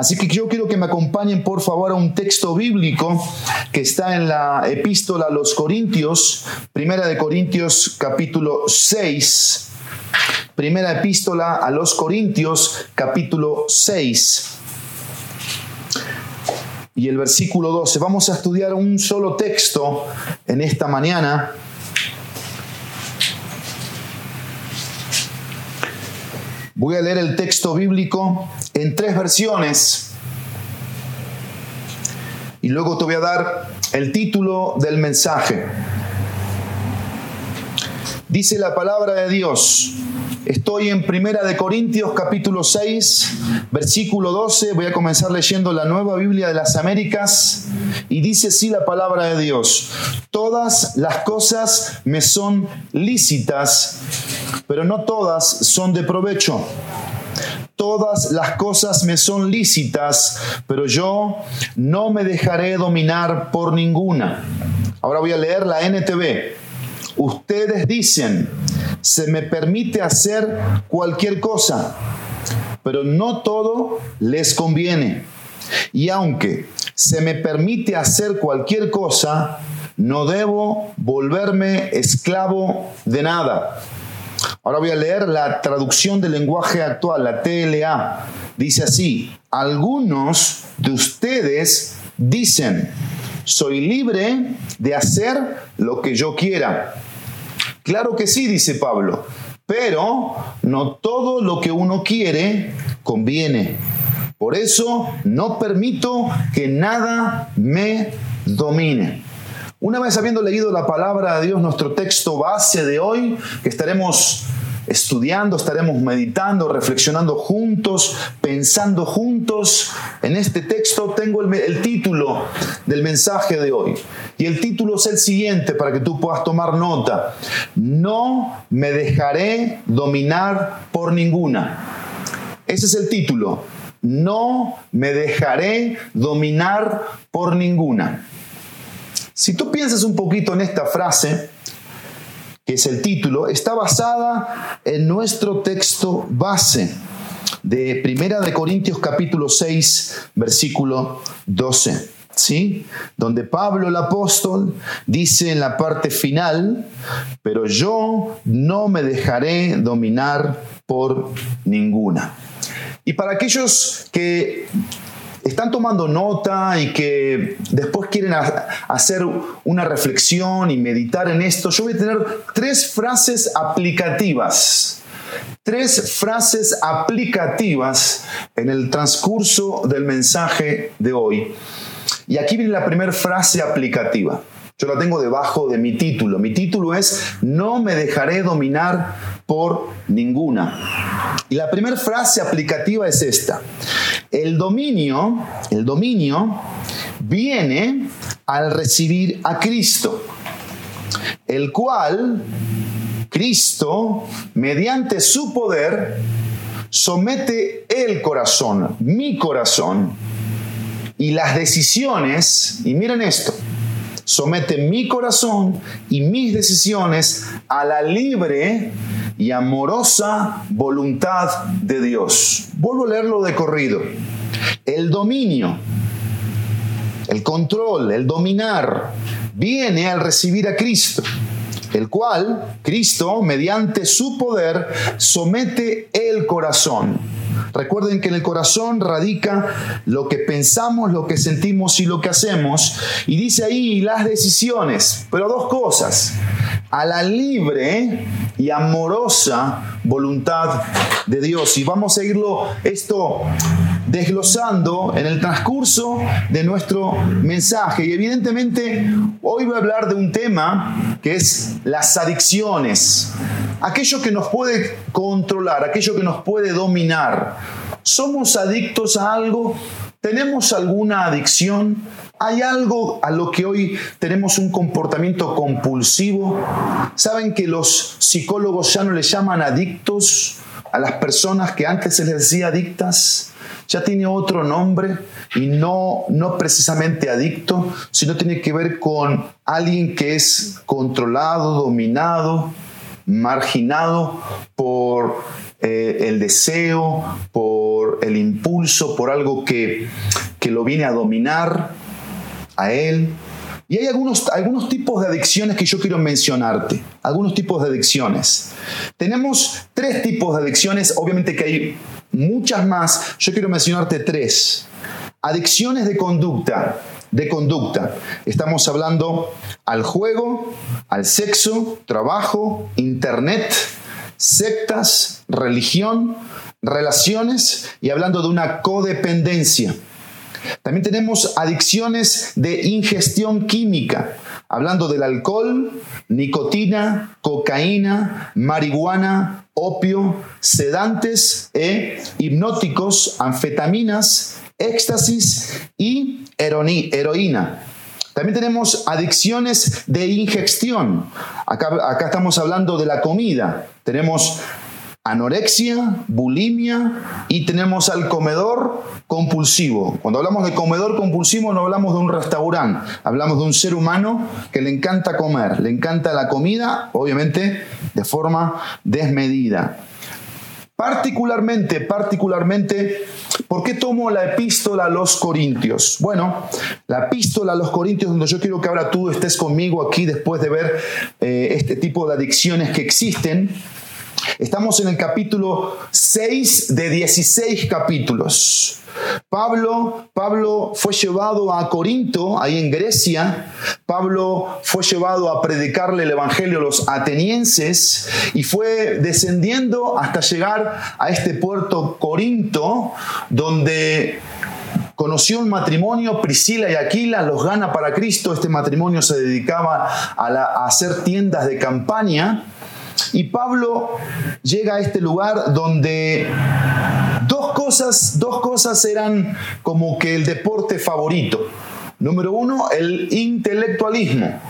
Así que yo quiero que me acompañen por favor a un texto bíblico que está en la epístola a los Corintios, primera de Corintios capítulo 6. Primera epístola a los Corintios capítulo 6 y el versículo 12. Vamos a estudiar un solo texto en esta mañana. Voy a leer el texto bíblico en tres versiones y luego te voy a dar el título del mensaje. Dice la palabra de Dios, Estoy en Primera de Corintios capítulo 6, versículo 12. Voy a comenzar leyendo la Nueva Biblia de las Américas y dice así la palabra de Dios. Todas las cosas me son lícitas, pero no todas son de provecho. Todas las cosas me son lícitas, pero yo no me dejaré dominar por ninguna. Ahora voy a leer la NTV. Ustedes dicen, se me permite hacer cualquier cosa, pero no todo les conviene. Y aunque se me permite hacer cualquier cosa, no debo volverme esclavo de nada. Ahora voy a leer la traducción del lenguaje actual, la TLA. Dice así, algunos de ustedes dicen, soy libre de hacer lo que yo quiera. Claro que sí, dice Pablo, pero no todo lo que uno quiere conviene. Por eso no permito que nada me domine. Una vez habiendo leído la palabra de Dios, nuestro texto base de hoy, que estaremos estudiando, estaremos meditando, reflexionando juntos, pensando juntos. En este texto tengo el, título del mensaje de hoy. Y el título es el siguiente para que tú puedas tomar nota. No me dejaré dominar por ninguna. Ese es el título. No me dejaré dominar por ninguna. Si tú piensas un poquito en esta frase, que es el título, está basada en nuestro texto base de Primera de Corintios capítulo 6, versículo 12. ¿Sí? Donde Pablo el apóstol dice en la parte final, pero yo no me dejaré dominar por ninguna. Y para aquellos que están tomando nota y que después quieren hacer una reflexión y meditar en esto, yo voy a tener tres frases aplicativas. Tres frases aplicativas en el transcurso del mensaje de hoy. Y aquí viene la primera frase aplicativa. Yo la tengo debajo de mi título. Mi título es No me dejaré dominar por ninguna. Y la primera frase aplicativa es esta. El dominio, el dominio viene al recibir a Cristo, el cual Cristo, mediante su poder, somete el corazón, mi corazón, y las decisiones, y miren esto, somete mi corazón y mis decisiones a la libre y amorosa voluntad de Dios. Vuelvo a leerlo de corrido. El dominio, el control, el dominar, viene al recibir a Cristo, el cual Cristo, mediante su poder, somete el corazón Recuerden que en el corazón radica lo que pensamos, lo que sentimos y lo que hacemos. Y dice ahí las decisiones, pero dos cosas. A la libre y amorosa voluntad de Dios. Y vamos a irlo esto desglosando en el transcurso de nuestro mensaje. Y evidentemente hoy voy a hablar de un tema que es las adicciones. Aquello que nos puede controlar, aquello que nos puede dominar. ¿Somos adictos a algo? ¿Tenemos alguna adicción? ¿Hay algo a lo que hoy tenemos un comportamiento compulsivo? ¿Saben que los psicólogos ya no le llaman adictos a las personas que antes se les decía adictas? Ya tiene otro nombre y no, no precisamente adicto, sino tiene que ver con alguien que es controlado, dominado, marginado por eh, el deseo, por el impulso, por algo que, que lo viene a dominar a él. Y hay algunos, algunos tipos de adicciones que yo quiero mencionarte, algunos tipos de adicciones. Tenemos tres tipos de adicciones, obviamente que hay muchas más, yo quiero mencionarte tres. Adicciones de conducta, de conducta. Estamos hablando al juego, al sexo, trabajo, internet, sectas, religión, relaciones y hablando de una codependencia. También tenemos adicciones de ingestión química, hablando del alcohol, nicotina, cocaína, marihuana, opio, sedantes e hipnóticos, anfetaminas, éxtasis y heroína. También tenemos adicciones de ingestión. Acá, estamos hablando de la comida. Tenemos anorexia, bulimia y tenemos al comedor compulsivo. Cuando hablamos de comedor compulsivo no hablamos de un restaurante, hablamos de un ser humano que le encanta comer, le encanta la comida, obviamente de forma desmedida. Particularmente, particularmente, ¿por qué tomo la epístola a los Corintios? Bueno, la epístola a los Corintios, donde yo quiero que ahora tú estés conmigo aquí después de ver eh, este tipo de adicciones que existen, Estamos en el capítulo 6 de 16 capítulos. Pablo, Pablo fue llevado a Corinto, ahí en Grecia. Pablo fue llevado a predicarle el Evangelio a los atenienses y fue descendiendo hasta llegar a este puerto Corinto, donde conoció un matrimonio, Priscila y Aquila, los gana para Cristo. Este matrimonio se dedicaba a, a hacer tiendas de campaña y Pablo llega a este lugar donde dos cosas, dos cosas eran como que el deporte favorito. Número uno, el intelectualismo.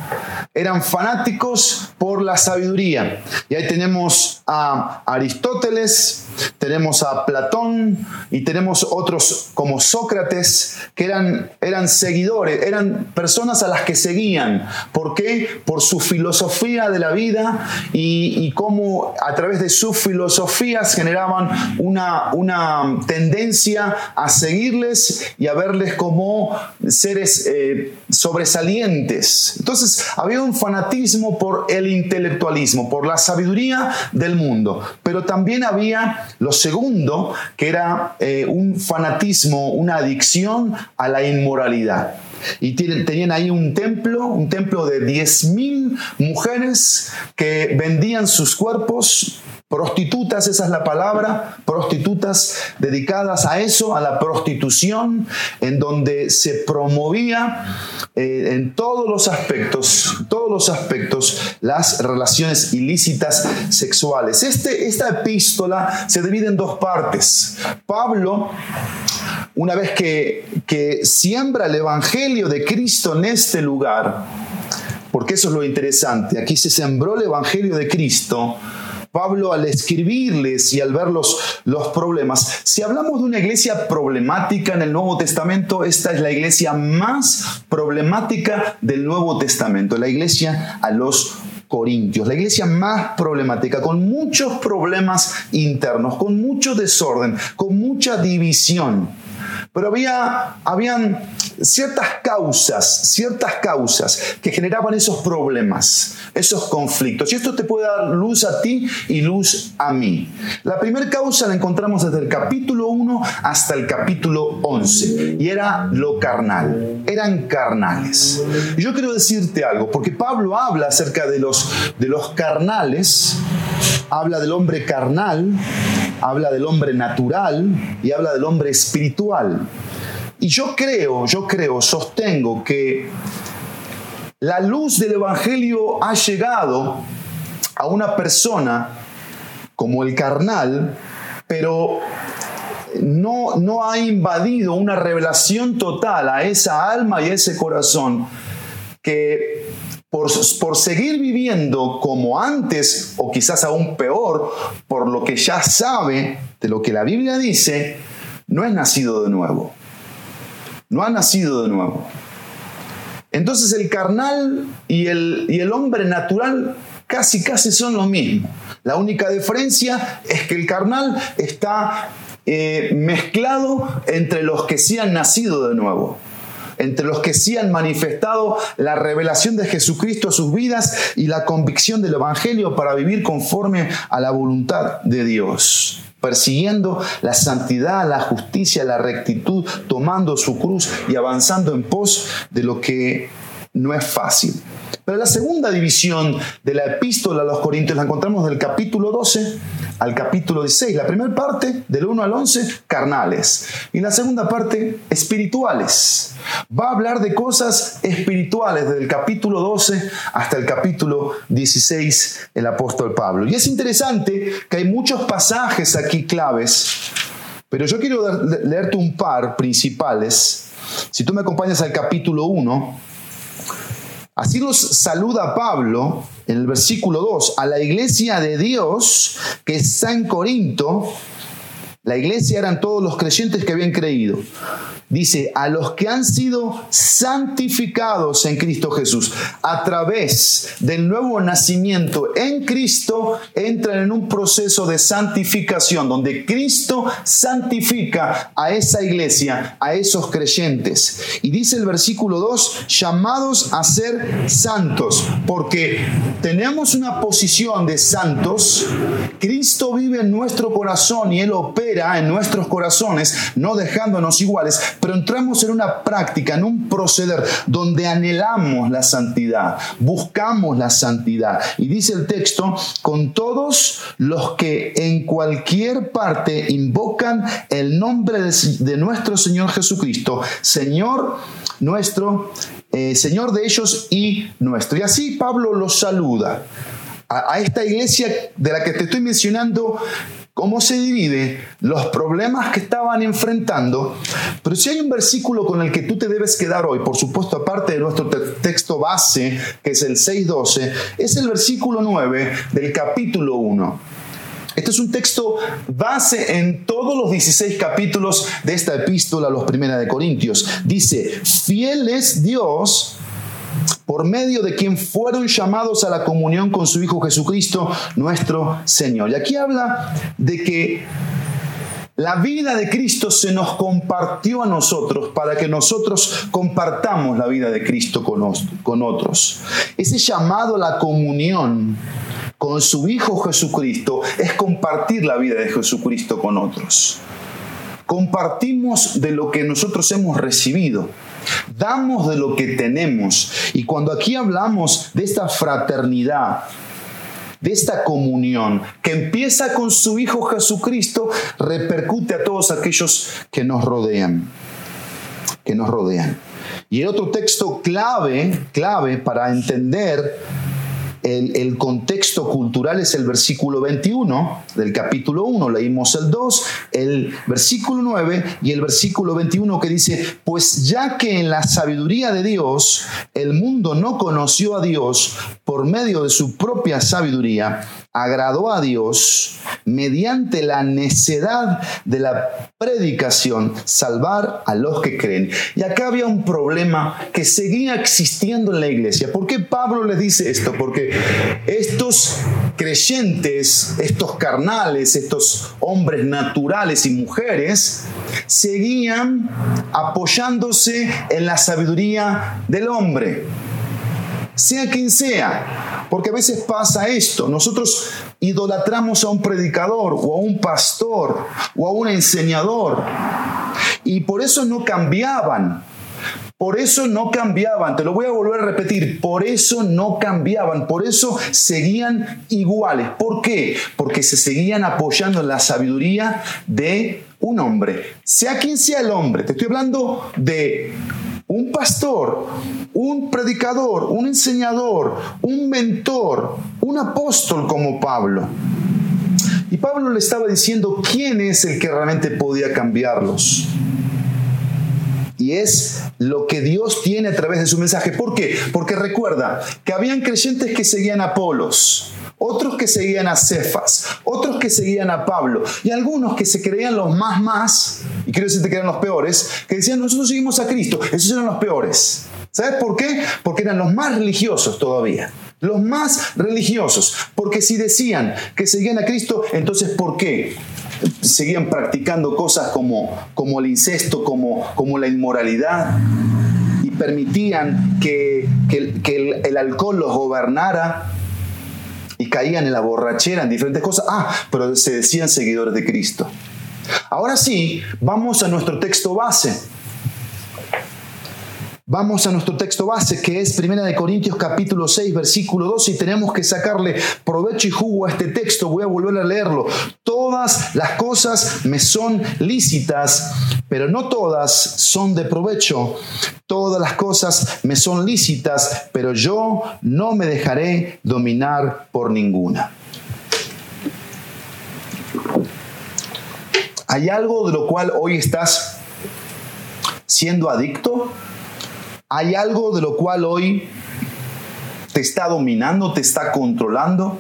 Eran fanáticos por la sabiduría. Y ahí tenemos a Aristóteles, tenemos a Platón y tenemos otros como Sócrates que eran, eran seguidores, eran personas a las que seguían. ¿Por qué? Por su filosofía de la vida y, cómo a través de sus filosofías generaban una, una tendencia a seguirles y a verles como seres eh, sobresalientes. Entonces había un fanatismo por el intelectualismo, por la sabiduría del mundo, pero también había lo segundo, que era eh, un fanatismo, una adicción a la inmoralidad. Y tenían ahí un templo, un templo de 10.000 mujeres que vendían sus cuerpos Prostitutas, esa es la palabra, prostitutas dedicadas a eso, a la prostitución, en donde se promovía eh, en todos los aspectos, todos los aspectos, las relaciones ilícitas sexuales. Este, esta epístola se divide en dos partes. Pablo, una vez que, que siembra el Evangelio de Cristo en este lugar, porque eso es lo interesante, aquí se sembró el Evangelio de Cristo, Pablo al escribirles y al ver los, los problemas. Si hablamos de una iglesia problemática en el Nuevo Testamento, esta es la iglesia más problemática del Nuevo Testamento, la iglesia a los Corintios, la iglesia más problemática, con muchos problemas internos, con mucho desorden, con mucha división. Pero había, habían ciertas causas, ciertas causas que generaban esos problemas, esos conflictos. Y esto te puede dar luz a ti y luz a mí. La primera causa la encontramos desde el capítulo 1 hasta el capítulo 11 y era lo carnal, eran carnales. Y yo quiero decirte algo, porque Pablo habla acerca de los, de los carnales, habla del hombre carnal, habla del hombre natural y habla del hombre espiritual. Y yo creo, yo creo, sostengo que la luz del Evangelio ha llegado a una persona como el carnal, pero no, no ha invadido una revelación total a esa alma y a ese corazón que por, seguir viviendo como antes o quizás aún peor, por lo que ya sabe de lo que la Biblia dice, no es nacido de nuevo no ha nacido de nuevo. Entonces el carnal y el, y el hombre natural casi, casi son lo mismo. La única diferencia es que el carnal está eh, mezclado entre los que sí han nacido de nuevo entre los que sí han manifestado la revelación de Jesucristo a sus vidas y la convicción del Evangelio para vivir conforme a la voluntad de Dios persiguiendo la santidad, la justicia, la rectitud, tomando su cruz y avanzando en pos de lo que no es fácil. Pero la segunda división de la epístola a los Corintios la encontramos del capítulo 12 al capítulo 16. La primera parte, del 1 al 11, carnales. Y la segunda parte, espirituales. Va a hablar de cosas espirituales desde el capítulo 12 hasta el capítulo 16, el apóstol Pablo. Y es interesante que hay muchos pasajes aquí claves, pero yo quiero leerte un par principales. Si tú me acompañas al capítulo 1, Así nos saluda Pablo en el versículo 2 a la iglesia de Dios que está en Corinto. La iglesia eran todos los creyentes que habían creído dice, a los que han sido santificados en Cristo Jesús, a través del nuevo nacimiento en Cristo, entran en un proceso de santificación, donde Cristo santifica a esa iglesia, a esos creyentes. Y dice el versículo 2, llamados a ser santos, porque tenemos una posición de santos, Cristo vive en nuestro corazón y Él opera en nuestros corazones, no dejándonos iguales, pero entramos en una práctica, en un proceder donde anhelamos la santidad, buscamos la santidad. Y dice el texto, con todos los que en cualquier parte invocan el nombre de, nuestro Señor Jesucristo, Señor nuestro, eh, Señor de ellos y nuestro. Y así Pablo los saluda. a esta iglesia de la que te estoy mencionando, cómo se divide, los problemas que estaban enfrentando. Pero si hay un versículo con el que tú te debes quedar hoy, por supuesto, aparte de nuestro texto base, que es el 6.12, es el versículo 9 del capítulo 1. Este es un texto base en todos los 16 capítulos de esta epístola a los Primera de Corintios. Dice, fiel es Dios por medio de quien fueron llamados a la comunión con su Hijo Jesucristo, nuestro Señor. Y aquí habla de que la vida de Cristo se nos compartió a nosotros para que nosotros compartamos la vida de Cristo con, con otros. Ese llamado a la comunión con su Hijo Jesucristo es compartir la vida de Jesucristo con otros. Compartimos de lo que nosotros hemos recibido. Damos de lo que tenemos. Y cuando aquí hablamos de esta fraternidad, de esta comunión que empieza con su Hijo Jesucristo, repercute a todos aquellos que nos rodean, que nos rodean. Y el otro texto clave, clave para entender el, contexto cultural es el versículo 21 del capítulo 1, leímos el 2, el versículo 9 y el versículo 21 que dice, pues ya que en la sabiduría de Dios el mundo no conoció a Dios por medio de su propia sabiduría, agradó a Dios mediante la necedad de la predicación salvar a los que creen. Y acá había un problema que seguía existiendo en la iglesia. ¿Por qué Pablo les dice esto? Porque estos creyentes, estos carnales, estos hombres naturales y mujeres, seguían apoyándose en la sabiduría del hombre sea quien sea. Porque a veces pasa esto, nosotros idolatramos a un predicador o a un pastor o a un enseñador y por eso no cambiaban. Por eso no cambiaban, te lo voy a volver a repetir, por eso no cambiaban, por eso seguían iguales. ¿Por qué? Porque se seguían apoyando en la sabiduría de un hombre, sea quien sea el hombre. Te estoy hablando de un pastor, un predicador, un enseñador, un mentor, un apóstol como Pablo. Y Pablo le estaba diciendo quién es el que realmente podía cambiarlos. Y es lo que Dios tiene a través de su mensaje. ¿Por qué? Porque recuerda que habían creyentes que seguían a Apolos, otros que seguían a Cefas, otros que seguían a Pablo y algunos que se creían los más más, y quiero decirte que eran los peores, que decían nosotros seguimos a Cristo, esos eran los peores. ¿Sabes por qué? Porque eran los más religiosos todavía. Los más religiosos. Porque si decían que seguían a Cristo, entonces ¿por qué? Seguían practicando cosas como, como el incesto, como, como la inmoralidad y permitían que, que el alcohol los gobernara y caían en la borrachera, en diferentes cosas. Ah, pero se decían seguidores de Cristo. Ahora sí, vamos a nuestro texto base. Vamos a nuestro texto base que es 1 de Corintios capítulo 6 versículo 2 y tenemos que sacarle provecho y jugo a este texto. Voy a volver a leerlo. Todas las cosas me son lícitas, pero no todas son de provecho. Todas las cosas me son lícitas, pero yo no me dejaré dominar por ninguna. ¿Hay algo de lo cual hoy estás siendo adicto? ¿Hay algo de lo cual hoy te está dominando, te está controlando?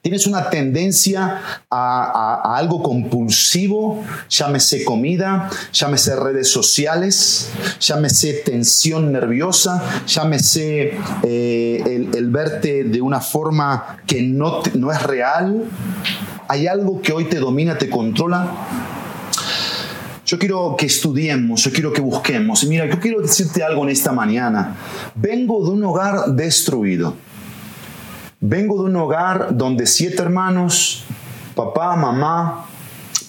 ¿Tienes una tendencia a, algo compulsivo? Llámese comida, llámese redes sociales, llámese tensión nerviosa, llámese eh, el, verte de una forma que no, no es real. ¿Hay algo que hoy te domina, te controla? Yo quiero que estudiemos, yo quiero que busquemos. Y mira, yo quiero decirte algo en esta mañana. Vengo de un hogar destruido. Vengo de un hogar donde siete hermanos, papá, mamá,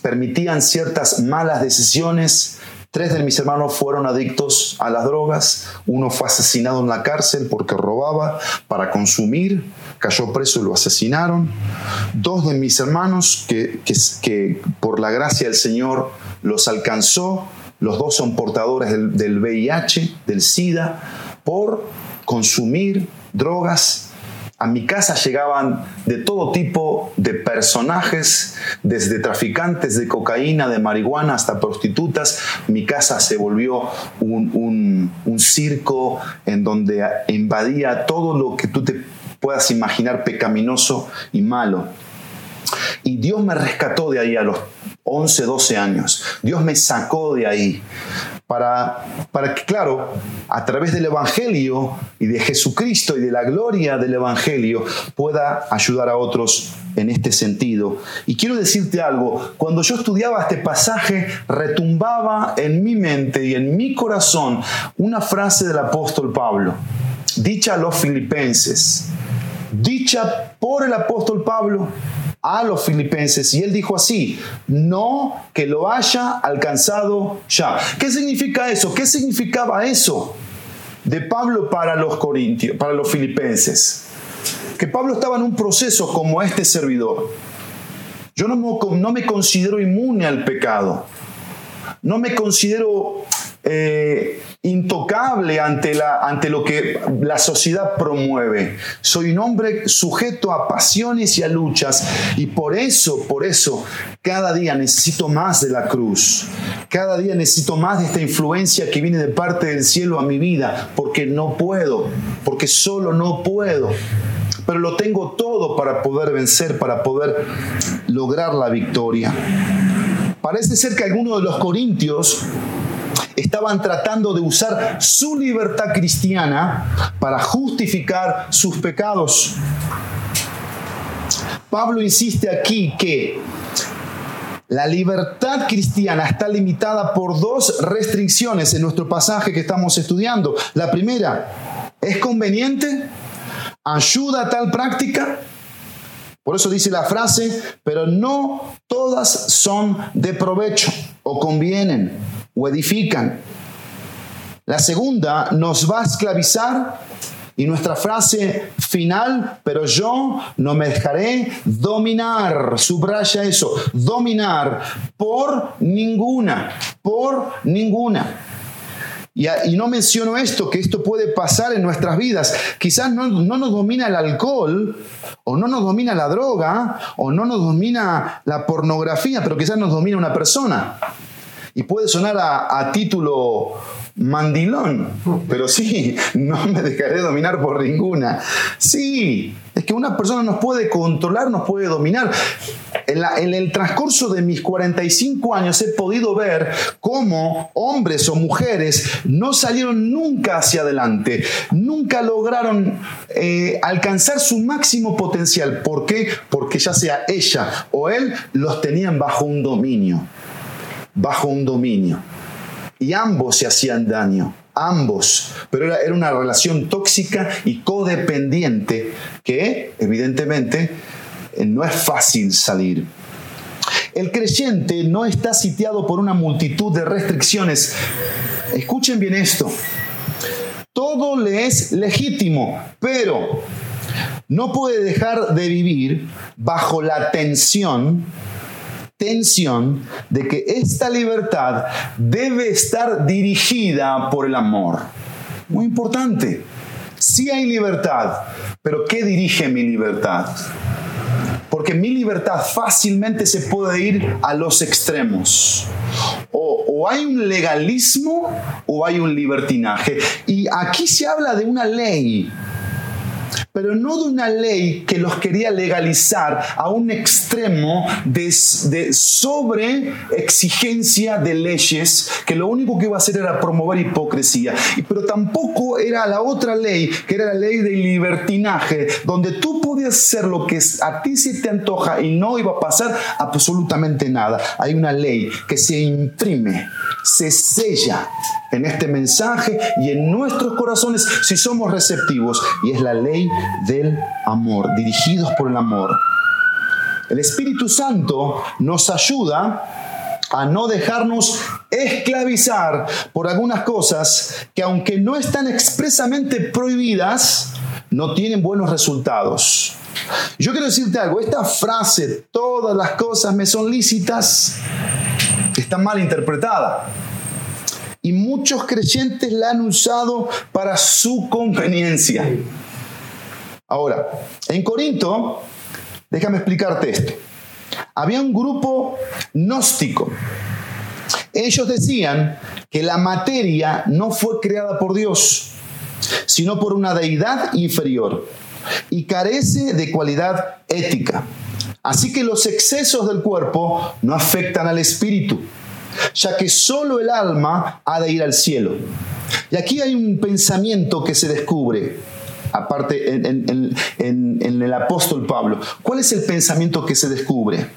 permitían ciertas malas decisiones. Tres de mis hermanos fueron adictos a las drogas. Uno fue asesinado en la cárcel porque robaba para consumir. Cayó preso y lo asesinaron. Dos de mis hermanos que, que por la gracia del Señor los alcanzó, los dos son portadores del, VIH, del SIDA, por consumir drogas a mi casa llegaban de todo tipo de personajes, desde traficantes de cocaína, de marihuana, hasta prostitutas. Mi casa se volvió un, un, circo en donde invadía todo lo que tú te puedas imaginar pecaminoso y malo. Y Dios me rescató de ahí a los 11, 12 años. Dios me sacó de ahí para, para que, claro, a través del Evangelio y de Jesucristo y de la gloria del Evangelio pueda ayudar a otros en este sentido. Y quiero decirte algo, cuando yo estudiaba este pasaje, retumbaba en mi mente y en mi corazón una frase del apóstol Pablo, dicha a los filipenses, dicha por el apóstol Pablo a los filipenses y él dijo así, no que lo haya alcanzado ya. ¿Qué significa eso? ¿Qué significaba eso de Pablo para los corintios, para los filipenses? Que Pablo estaba en un proceso como este servidor. Yo no me, considero inmune al pecado. No me considero eh, intocable ante, la, ante lo que la sociedad promueve. Soy un hombre sujeto a pasiones y a luchas y por eso, por eso, cada día necesito más de la cruz. Cada día necesito más de esta influencia que viene de parte del cielo a mi vida, porque no puedo, porque solo no puedo. Pero lo tengo todo para poder vencer, para poder lograr la victoria. Parece ser que algunos de los corintios estaban tratando de usar su libertad cristiana para justificar sus pecados. Pablo insiste aquí que la libertad cristiana está limitada por dos restricciones en nuestro pasaje que estamos estudiando. La primera, ¿es conveniente? ¿Ayuda a tal práctica? Por eso dice la frase, pero no todas son de provecho o convienen o edifican. La segunda nos va a esclavizar y nuestra frase final, pero yo no me dejaré dominar, subraya eso, dominar por ninguna, por ninguna. Y, no menciono esto, que esto puede pasar en nuestras vidas. Quizás no, nos domina el alcohol, o no nos domina la droga, o no nos domina la pornografía, pero quizás nos domina una persona. Y puede sonar a, título mandilón, pero sí, no me dejaré dominar por ninguna. Sí, es que una persona nos puede controlar, nos puede dominar. En, el transcurso de mis 45 años he podido ver cómo hombres o mujeres no salieron nunca hacia adelante, nunca lograron eh, alcanzar su máximo potencial. ¿Por qué? Porque ya sea ella o él los tenían bajo un dominio, bajo un dominio. Y ambos se hacían daño ambos, pero era, era, una relación tóxica y codependiente que evidentemente eh, no es fácil salir. El creyente no está sitiado por una multitud de restricciones. Escuchen bien esto. Todo le es legítimo, pero no puede dejar de vivir bajo la tensión tensión de que esta libertad debe estar dirigida por el amor. Muy importante. Sí hay libertad, pero ¿qué dirige mi libertad? Porque mi libertad fácilmente se puede ir a los extremos. O, o, hay un legalismo o hay un libertinaje. Y aquí se habla de una ley pero no de una ley que los quería legalizar a un extremo de, sobre exigencia de leyes que lo único que iba a hacer era promover hipocresía. Pero tampoco era la otra ley, que era la ley del libertinaje, donde tú podías hacer lo que a ti se te antoja y no iba a pasar absolutamente nada. Hay una ley que se imprime, se sella en este mensaje y en nuestros corazones si somos receptivos. Y es la ley del amor, dirigidos por el amor. El Espíritu Santo nos ayuda a no dejarnos esclavizar por algunas cosas que aunque no están expresamente prohibidas, no tienen buenos resultados. Yo quiero decirte algo, esta frase, todas las cosas me son lícitas, está mal interpretada. Y muchos creyentes la han usado para su conveniencia. Ahora, en Corinto, déjame explicarte esto. Había un grupo gnóstico. Ellos decían que la materia no fue creada por Dios, sino por una deidad inferior y carece de cualidad ética. Así que los excesos del cuerpo no afectan al espíritu, ya que solo el alma ha de ir al cielo. Y aquí hay un pensamiento que se descubre aparte en, el apóstol Pablo. ¿Cuál es el pensamiento que se descubre?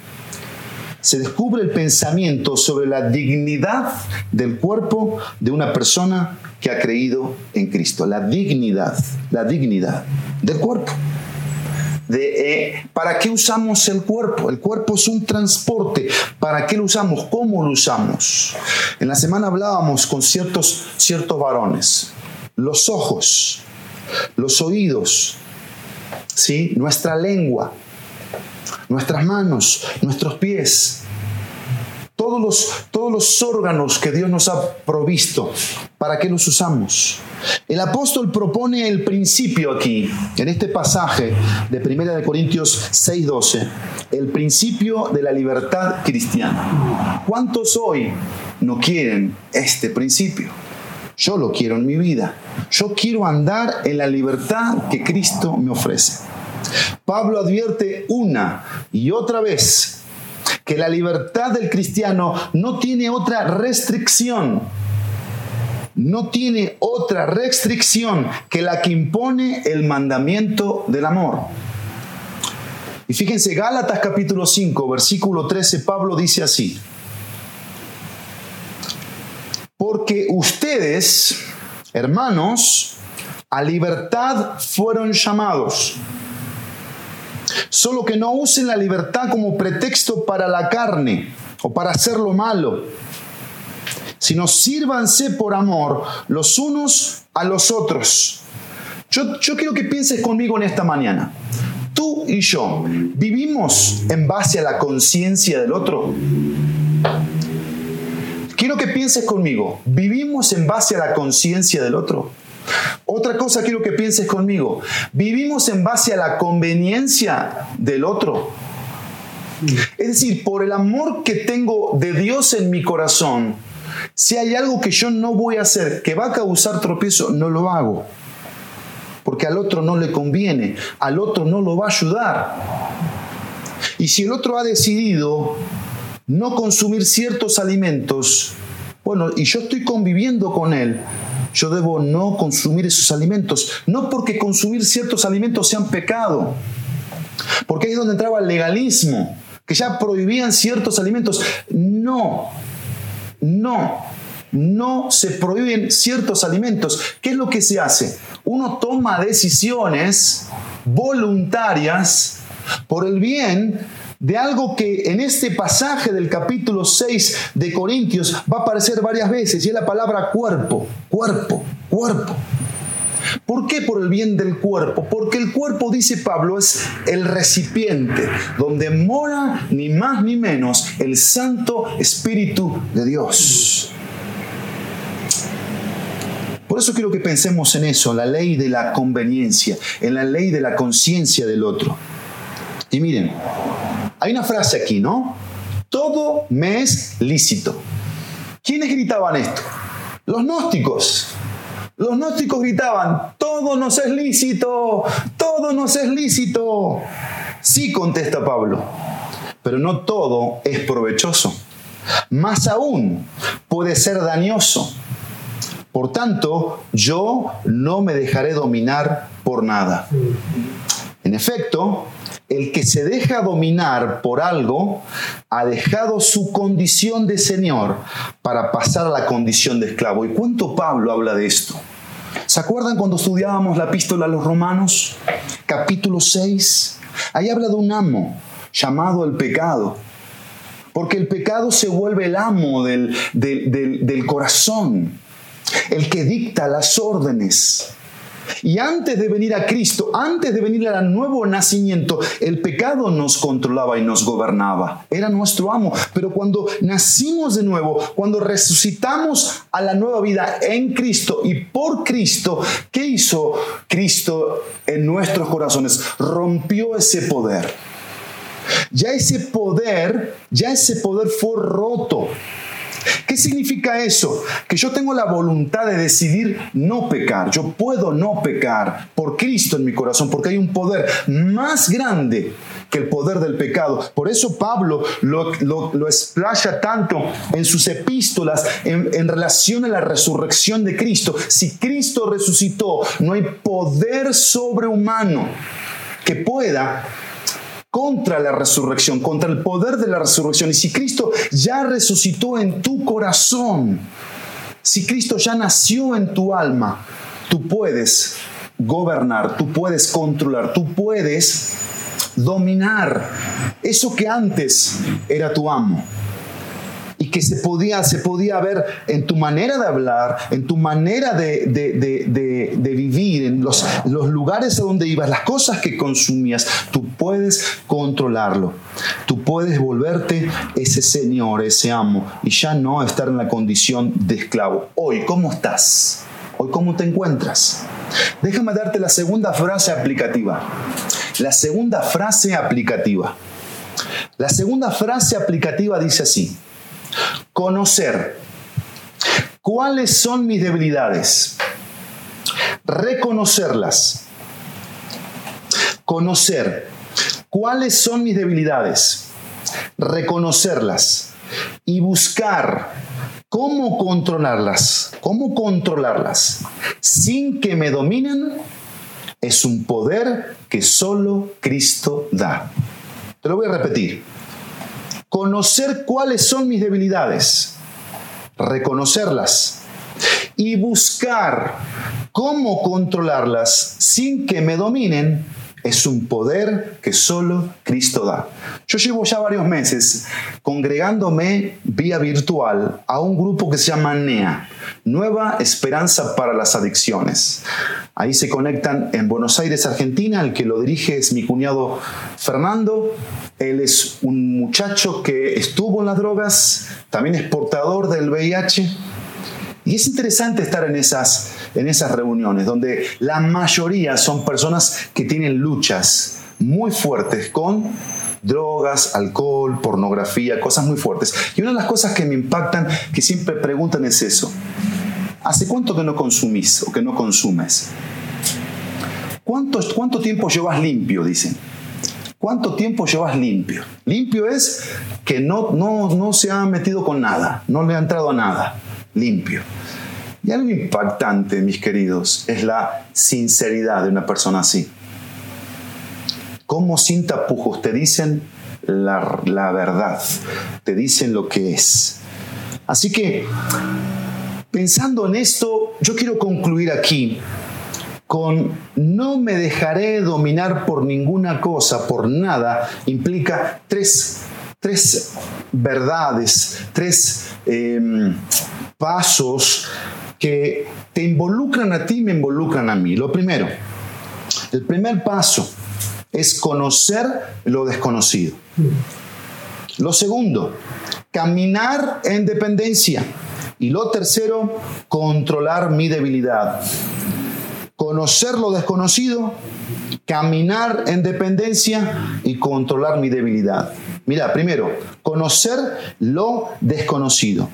Se descubre el pensamiento sobre la dignidad del cuerpo de una persona que ha creído en Cristo. La dignidad, la dignidad del cuerpo. De, eh, ¿Para qué usamos el cuerpo? El cuerpo es un transporte. ¿Para qué lo usamos? ¿Cómo lo usamos? En la semana hablábamos con ciertos, ciertos varones. Los ojos los oídos, ¿sí? nuestra lengua, nuestras manos, nuestros pies, todos los, todos los órganos que Dios nos ha provisto, ¿para qué los usamos? El apóstol propone el principio aquí, en este pasaje de 1 de Corintios 6:12, el principio de la libertad cristiana. ¿Cuántos hoy no quieren este principio? Yo lo quiero en mi vida. Yo quiero andar en la libertad que Cristo me ofrece. Pablo advierte una y otra vez que la libertad del cristiano no tiene otra restricción. No tiene otra restricción que la que impone el mandamiento del amor. Y fíjense, Gálatas capítulo 5, versículo 13, Pablo dice así. Porque ustedes, hermanos, a libertad fueron llamados. Solo que no usen la libertad como pretexto para la carne o para hacer lo malo, sino sírvanse por amor los unos a los otros. Yo, yo quiero que pienses conmigo en esta mañana. Tú y yo vivimos en base a la conciencia del otro. Quiero que pienses conmigo, ¿vivimos en base a la conciencia del otro? Otra cosa quiero que pienses conmigo, ¿vivimos en base a la conveniencia del otro? Es decir, por el amor que tengo de Dios en mi corazón, si hay algo que yo no voy a hacer que va a causar tropiezo, no lo hago. porque al otro no le conviene, al otro no lo va a ayudar. Y si el otro ha decidido no consumir ciertos alimentos, bueno, y yo estoy conviviendo con él, yo debo no consumir esos alimentos, no porque consumir ciertos alimentos sean pecado, porque ahí es donde entraba el legalismo, que ya prohibían ciertos alimentos. No, no, no se prohíben ciertos alimentos. ¿Qué es lo que se hace? Uno toma decisiones voluntarias por el bien de algo que en este pasaje del capítulo 6 de Corintios va a aparecer varias veces, y es la palabra cuerpo, cuerpo, cuerpo. ¿Por qué por el bien del cuerpo? Porque el cuerpo, dice Pablo, es el recipiente donde mora ni más ni menos el Santo Espíritu de Dios. Por eso quiero que pensemos en eso, la ley de la conveniencia, en la ley de la conciencia del otro. Y miren, hay una frase aquí, ¿no? Todo me es lícito. ¿Quiénes gritaban esto? Los gnósticos. Los gnósticos gritaban, todo nos es lícito, todo nos es lícito. Sí, contesta Pablo, pero no todo es provechoso. Más aún, puede ser dañoso. Por tanto, yo no me dejaré dominar por nada. En efecto, el que se deja dominar por algo ha dejado su condición de Señor para pasar a la condición de esclavo. ¿Y cuánto Pablo habla de esto? ¿Se acuerdan cuando estudiábamos la epístola a los romanos? Capítulo 6. Ahí habla de un amo llamado el pecado. Porque el pecado se vuelve el amo del, del corazón, el que dicta las órdenes. Y antes de venir a Cristo, antes de venir al nuevo nacimiento, el pecado nos controlaba y nos gobernaba. Era nuestro amo. Pero cuando nacimos de nuevo, cuando resucitamos a la nueva vida en Cristo y por Cristo, ¿qué hizo Cristo en nuestros corazones? Rompió ese poder. Ya ese poder, ya ese poder fue roto. ¿Qué significa eso? Que yo tengo la voluntad de decidir no pecar. Yo puedo no pecar por Cristo en mi corazón, porque hay un poder más grande que el poder del pecado. Por eso Pablo lo, lo, explaya tanto en sus epístolas en, en relación a la resurrección de Cristo. Si Cristo resucitó, no hay poder sobrehumano que pueda contra la resurrección, contra el poder de la resurrección. Y si Cristo ya resucitó en tu corazón, si Cristo ya nació en tu alma, tú puedes gobernar, tú puedes controlar, tú puedes dominar eso que antes era tu amo que se podía, se podía ver en tu manera de hablar, en tu manera de, vivir, en los, los lugares a donde ibas, las cosas que consumías, tú puedes controlarlo. Tú puedes volverte ese señor, ese amo, y ya no estar en la condición de esclavo. Hoy, ¿cómo estás? Hoy, ¿cómo te encuentras? Déjame darte la segunda frase aplicativa. La segunda frase aplicativa. La segunda frase aplicativa dice así. Conocer cuáles son mis debilidades. Reconocerlas. Conocer cuáles son mis debilidades. Reconocerlas. Y buscar cómo controlarlas. Cómo controlarlas sin que me dominen es un poder que solo Cristo da. Te lo voy a repetir conocer cuáles son mis debilidades, reconocerlas y buscar cómo controlarlas sin que me dominen es un poder que solo Cristo da. Yo llevo ya varios meses congregándome vía virtual a un grupo que se llama NEA, Nueva Esperanza para las Adicciones. Ahí se conectan en Buenos Aires, Argentina, el que lo dirige es mi cuñado Fernando. Él es un muchacho que estuvo en las drogas, también es portador del VIH. Y es interesante estar en esas en esas reuniones, donde la mayoría son personas que tienen luchas muy fuertes con drogas, alcohol, pornografía, cosas muy fuertes. Y una de las cosas que me impactan, que siempre preguntan es eso. ¿Hace cuánto que no consumís o que no consumes? ¿cuánto, ¿cuánto tiempo llevas limpio? Dicen. ¿Cuánto tiempo llevas limpio? Limpio es que no, no, no se ha metido con nada, no le ha entrado a nada. Limpio. Y algo impactante, mis queridos, es la sinceridad de una persona así. ¿Cómo sin tapujos te dicen la, verdad? Te dicen lo que es. Así que, pensando en esto, yo quiero concluir aquí con no me dejaré dominar por ninguna cosa, por nada, implica tres, verdades, tres em, pasos que te involucran a ti me involucran a mí. Lo primero, el primer paso es conocer lo desconocido. Lo segundo, caminar en dependencia. Y lo tercero, controlar mi debilidad conocer lo desconocido, caminar en dependencia y controlar mi debilidad. Mira, primero, conocer lo desconocido.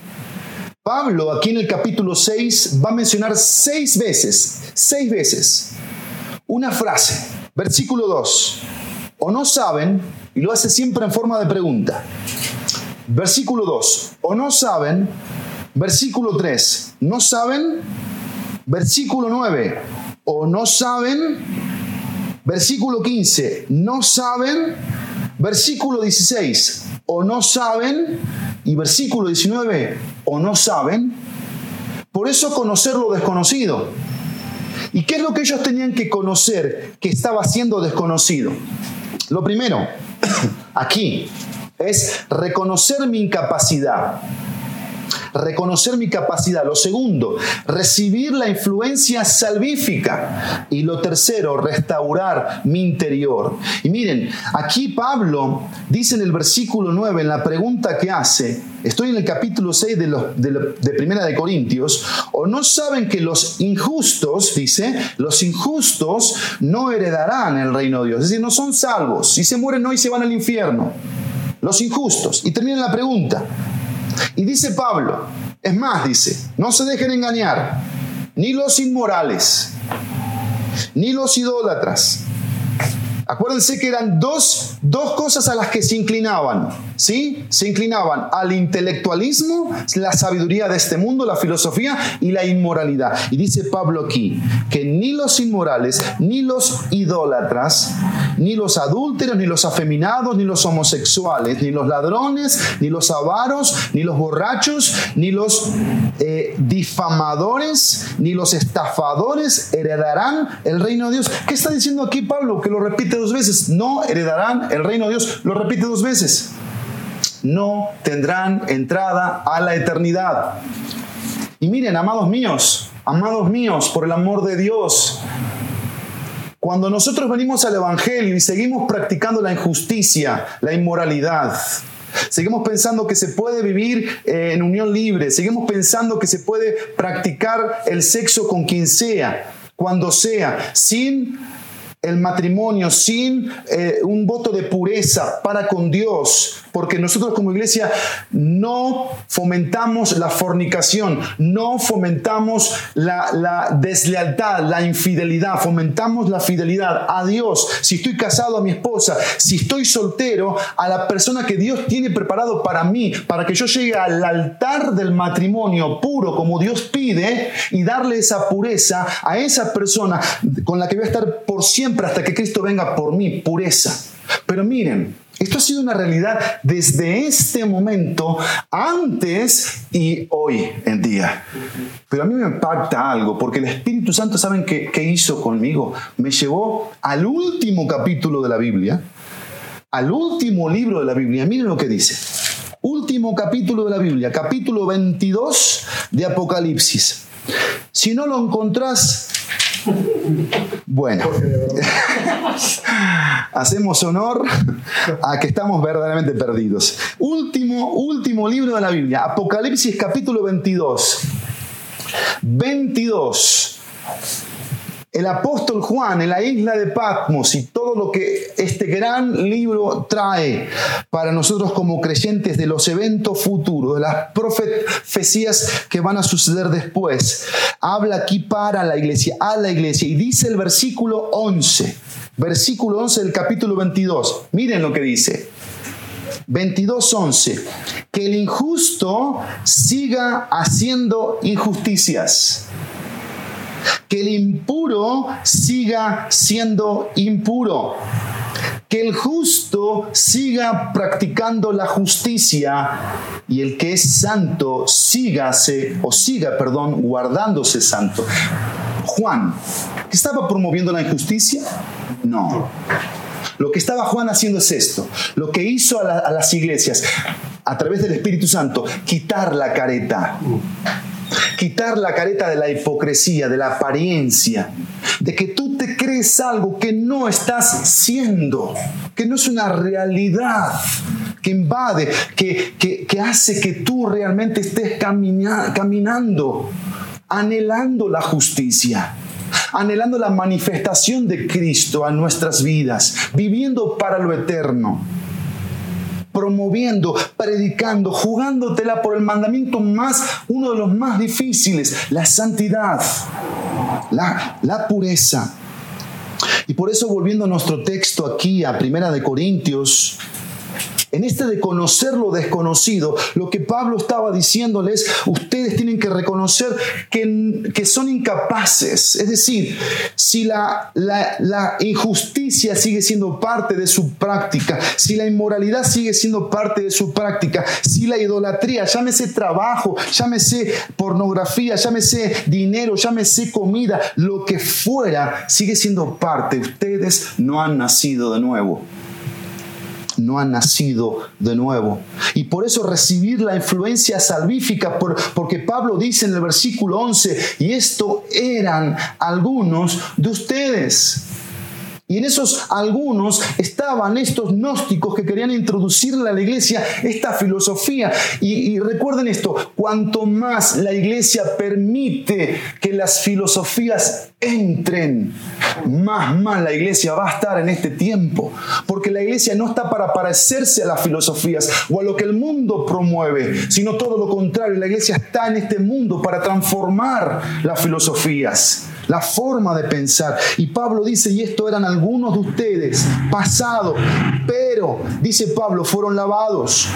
Pablo aquí en el capítulo 6 va a mencionar seis veces, seis veces, una frase, versículo 2, o no saben, y lo hace siempre en forma de pregunta. Versículo 2, o no saben, versículo 3, no saben, versículo 9, o no saben, versículo 15, no saben, versículo 16, o no saben, y versículo 19, o no saben. Por eso conocer lo desconocido. ¿Y qué es lo que ellos tenían que conocer que estaba siendo desconocido? Lo primero, aquí, es reconocer mi incapacidad reconocer mi capacidad. Lo segundo, recibir la influencia salvífica. Y lo tercero, restaurar mi interior. Y miren, aquí Pablo dice en el versículo 9, en la pregunta que hace, estoy en el capítulo 6 de, de, Primera de Corintios, o no saben que los injustos, dice, los injustos no heredarán el reino de Dios. Es decir, no son salvos. Si se mueren hoy se van al infierno. Los injustos. Y termina la pregunta. Y dice Pablo, es más, dice, no se dejen engañar, ni los inmorales, ni los idólatras. Acuérdense que eran dos, dos cosas a las que se inclinaban ¿sí? Se inclinaban al intelectualismo, la sabiduría de este mundo, la filosofía y la inmoralidad. Y dice Pablo aquí que ni los inmorales, ni los idólatras, ni los adúlteros, ni los afeminados, ni los homosexuales, ni los ladrones, ni los avaros, ni los borrachos, ni los eh, difamadores, ni los estafadores heredarán el reino de Dios. ¿Qué está diciendo aquí Pablo? Que lo repite dos veces. No heredarán el reino de Dios. Lo repite dos veces no tendrán entrada a la eternidad. Y miren, amados míos, amados míos, por el amor de Dios, cuando nosotros venimos al Evangelio y seguimos practicando la injusticia, la inmoralidad, Seguimos pensando que se puede vivir eh, en unión libre. Seguimos pensando que se puede practicar el sexo con quien sea, cuando sea, sin el matrimonio, sin eh, un voto de pureza para con Dios, porque nosotros como iglesia no fomentamos la fornicación, no fomentamos la, deslealtad, la infidelidad, fomentamos la fidelidad a Dios. Si estoy casado a mi esposa, si estoy soltero, a la persona que Dios tiene preparado para mí, para que yo llegue al altar del matrimonio puro como Dios pide y darle esa pureza a esa persona con la que voy a estar por siempre hasta que Cristo venga por mí, pureza. Pero miren, esto ha sido una realidad desde este momento, antes y hoy en día. Pero a mí me impacta algo, porque el Espíritu Santo, ¿saben qué, qué hizo conmigo? Me llevó al último capítulo de la Biblia, al último libro de la Biblia. Miren lo que dice. Último capítulo de la Biblia, capítulo 22 de Apocalipsis. Si no lo encontrás, bueno, hacemos honor a que estamos verdaderamente perdidos. Último, último libro de la Biblia, Apocalipsis capítulo 22. 22. El apóstol Juan en la isla de Patmos y todo lo que este gran libro trae para nosotros como creyentes de los eventos futuros, de las profecías que van a suceder después, habla aquí para la iglesia, a la iglesia y dice el versículo 11, versículo 11 del capítulo 22, miren lo que dice. 22.11, que el injusto siga haciendo injusticias que el impuro siga siendo impuro, que el justo siga practicando la justicia y el que es santo sígase o siga, perdón, guardándose santo. Juan, ¿estaba promoviendo la injusticia? No. Lo que estaba Juan haciendo es esto. Lo que hizo a, a las iglesias a través del Espíritu Santo, quitar la careta quitar la careta de la hipocresía, de la apariencia, de que tú te crees algo que no estás siendo, que no es una realidad que invade, que, que, hace que tú realmente estés caminando, anhelando la justicia anhelando la manifestación de Cristo a nuestras vidas, viviendo para lo eterno promoviendo, predicando, jugándotela por el mandamiento más, uno de los más difíciles, la santidad, la, la pureza. Y por eso volviendo a nuestro texto aquí, a Primera de Corintios, en este de conocer lo desconocido, lo que Pablo estaba diciéndoles, ustedes tienen que reconocer que, que son incapaces. Es decir, si la, la, injusticia sigue siendo parte de su práctica, si la inmoralidad sigue siendo parte de su práctica, si la idolatría, llámese trabajo, llámese pornografía, llámese dinero, llámese comida, lo que fuera, sigue siendo parte. Ustedes no han nacido de nuevo no han nacido de nuevo. Y por eso recibir la influencia salvífica, porque Pablo dice en el versículo 11, y esto eran algunos de ustedes. Y en esos algunos estaban estos gnósticos que querían introducirle a la iglesia esta filosofía. Y, recuerden esto, cuanto más la iglesia permite que las filosofías entren, más mal la iglesia va a estar en este tiempo. Porque la iglesia no está para parecerse a las filosofías o a lo que el mundo promueve, sino todo lo contrario. La iglesia está en este mundo para transformar las filosofías la forma de pensar. Y Pablo dice, y esto eran algunos de ustedes, pasado, pero, dice Pablo, fueron lavados,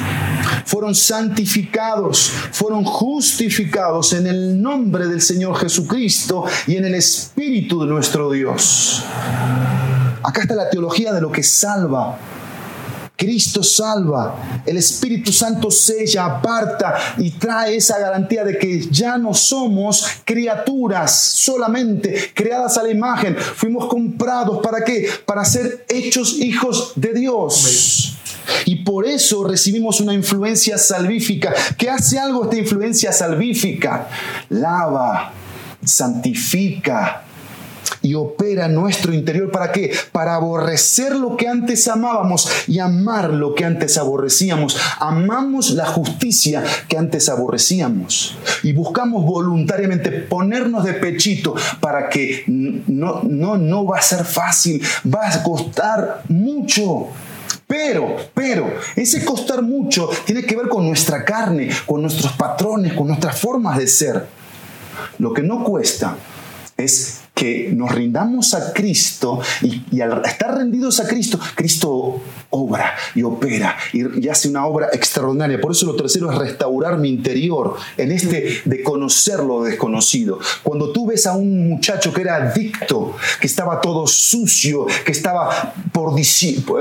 fueron santificados, fueron justificados en el nombre del Señor Jesucristo y en el Espíritu de nuestro Dios. Acá está la teología de lo que salva Cristo salva, el Espíritu Santo sella, aparta y trae esa garantía de que ya no somos criaturas solamente creadas a la imagen. Fuimos comprados para qué? Para ser hechos hijos de Dios. Y por eso recibimos una influencia salvífica. ¿Qué hace algo esta influencia salvífica? Lava, santifica, y opera en nuestro interior. ¿Para qué? Para aborrecer lo que antes amábamos y amar lo que antes aborrecíamos. Amamos la justicia que antes aborrecíamos y buscamos voluntariamente ponernos de pechito para que no, no, no va a ser fácil, va a costar mucho. Pero, pero, ese costar mucho tiene que ver con nuestra carne, con nuestros patrones, con nuestras formas de ser. Lo que no cuesta es que nos rindamos a Cristo y, al estar rendidos a Cristo, Cristo obra y opera y, hace una obra extraordinaria. Por eso lo tercero es restaurar mi interior en este de conocer lo desconocido. Cuando tú ves a un muchacho que era adicto, que estaba todo sucio, que estaba por,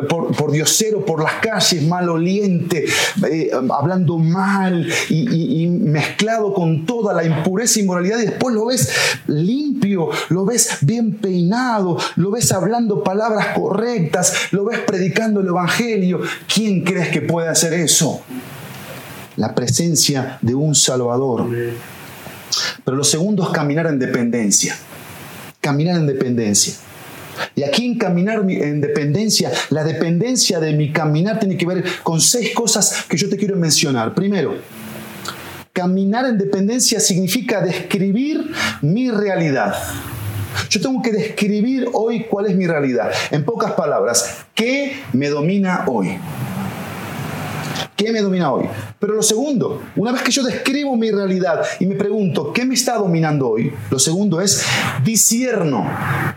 por, diosero por las calles, maloliente, eh, hablando mal y, y mezclado con toda la impureza y moralidad, y después lo ves limpio, lo ves bien peinado, lo ves hablando palabras correctas, lo ves predicando el Evangelio. ¿Quién crees que puede hacer eso? La presencia de un Salvador. Pero lo segundo es caminar en dependencia. Caminar en dependencia. Y aquí en caminar en dependencia, la dependencia de mi caminar tiene que ver con seis cosas que yo te quiero mencionar. Primero, Caminar en dependencia significa describir mi realidad. Yo tengo que describir hoy cuál es mi realidad. En pocas palabras, ¿qué me domina hoy? ¿Qué me domina hoy? Pero lo segundo, una vez que yo describo mi realidad y me pregunto, ¿qué me está dominando hoy? Lo segundo es disierno,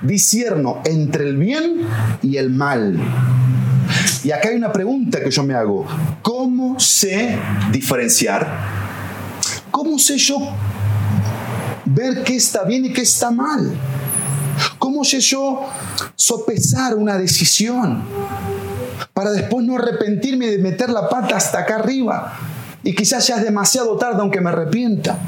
disierno entre el bien y el mal. Y acá hay una pregunta que yo me hago. ¿Cómo sé diferenciar? ¿Cómo sé yo ver qué está bien y qué está mal? ¿Cómo sé yo sopesar una decisión para después no arrepentirme de meter la pata hasta acá arriba? Y quizás ya es demasiado tarde aunque me arrepienta.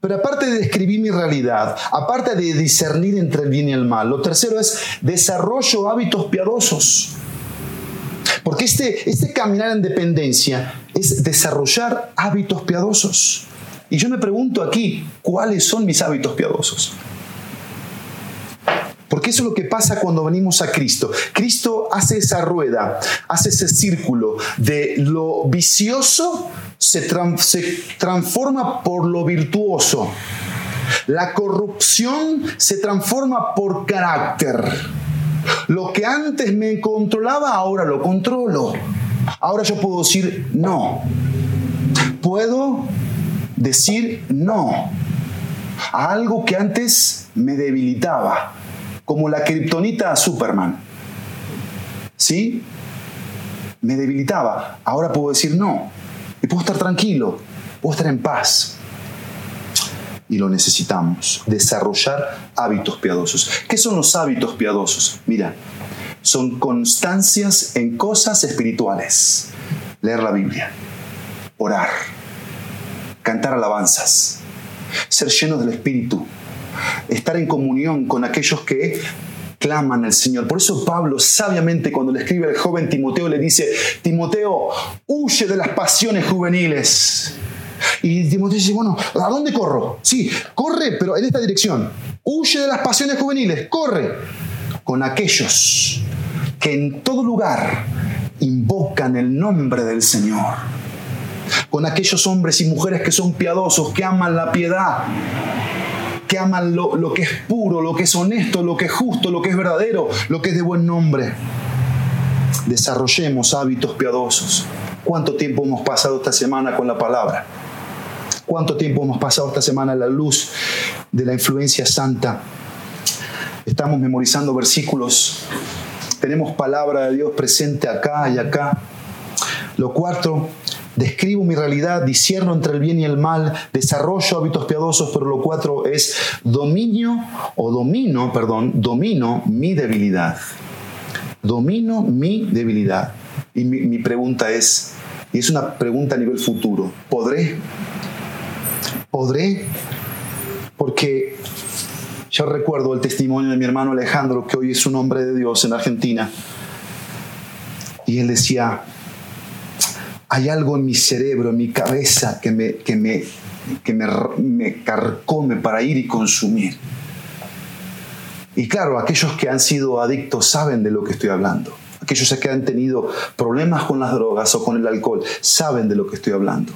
Pero aparte de describir mi realidad, aparte de discernir entre el bien y el mal, lo tercero es desarrollo hábitos piadosos. Porque este, este caminar en dependencia es desarrollar hábitos piadosos. Y yo me pregunto aquí, ¿cuáles son mis hábitos piadosos? Porque eso es lo que pasa cuando venimos a Cristo. Cristo hace esa rueda, hace ese círculo de lo vicioso se, transforma por lo virtuoso. La corrupción se transforma por carácter. Lo que antes me controlaba, ahora lo controlo. Ahora yo puedo decir no. Puedo decir no a algo que antes me debilitaba, como la kriptonita a Superman. ¿Sí? Me debilitaba. Ahora puedo decir no. Y puedo estar tranquilo, puedo estar en paz. Y lo necesitamos, desarrollar hábitos piadosos. ¿Qué son los hábitos piadosos? Mira, son constancias en cosas espirituales. Leer la Biblia, orar, cantar alabanzas, ser llenos del Espíritu, estar en comunión con aquellos que claman al Señor. Por eso Pablo sabiamente cuando le escribe al joven Timoteo le dice, Timoteo, huye de las pasiones juveniles. Y Timoteo dice, bueno, ¿a dónde corro? Sí, corre, pero en esta dirección. Huye de las pasiones juveniles, corre con aquellos que en todo lugar invocan el nombre del Señor con aquellos hombres y mujeres que son piadosos, que aman la piedad, que aman lo, que es puro, lo que es honesto, lo que es justo, lo que es verdadero, lo que es de buen nombre. Desarrollemos hábitos piadosos. ¿Cuánto tiempo hemos pasado esta semana con la palabra? ¿Cuánto tiempo hemos pasado esta semana a la luz de la influencia santa? Estamos memorizando versículos. Tenemos palabra de Dios presente acá y acá. Lo cuarto, describo mi realidad, discierno entre el bien y el mal, desarrollo hábitos piadosos, pero lo cuatro es dominio o domino, perdón, domino mi debilidad. Domino mi debilidad. Y mi, mi pregunta es, y es una pregunta a nivel futuro, ¿podré? ¿Podré? Porque yo recuerdo el testimonio de mi hermano Alejandro, que hoy es un hombre de Dios en Argentina. Y él decía, hay algo en mi cerebro, en mi cabeza que me, que me, que me, me carcome para ir y consumir. Y claro, aquellos que han sido adictos saben de lo que estoy hablando. Aquellos que han tenido problemas con las drogas o con el alcohol saben de lo que estoy hablando.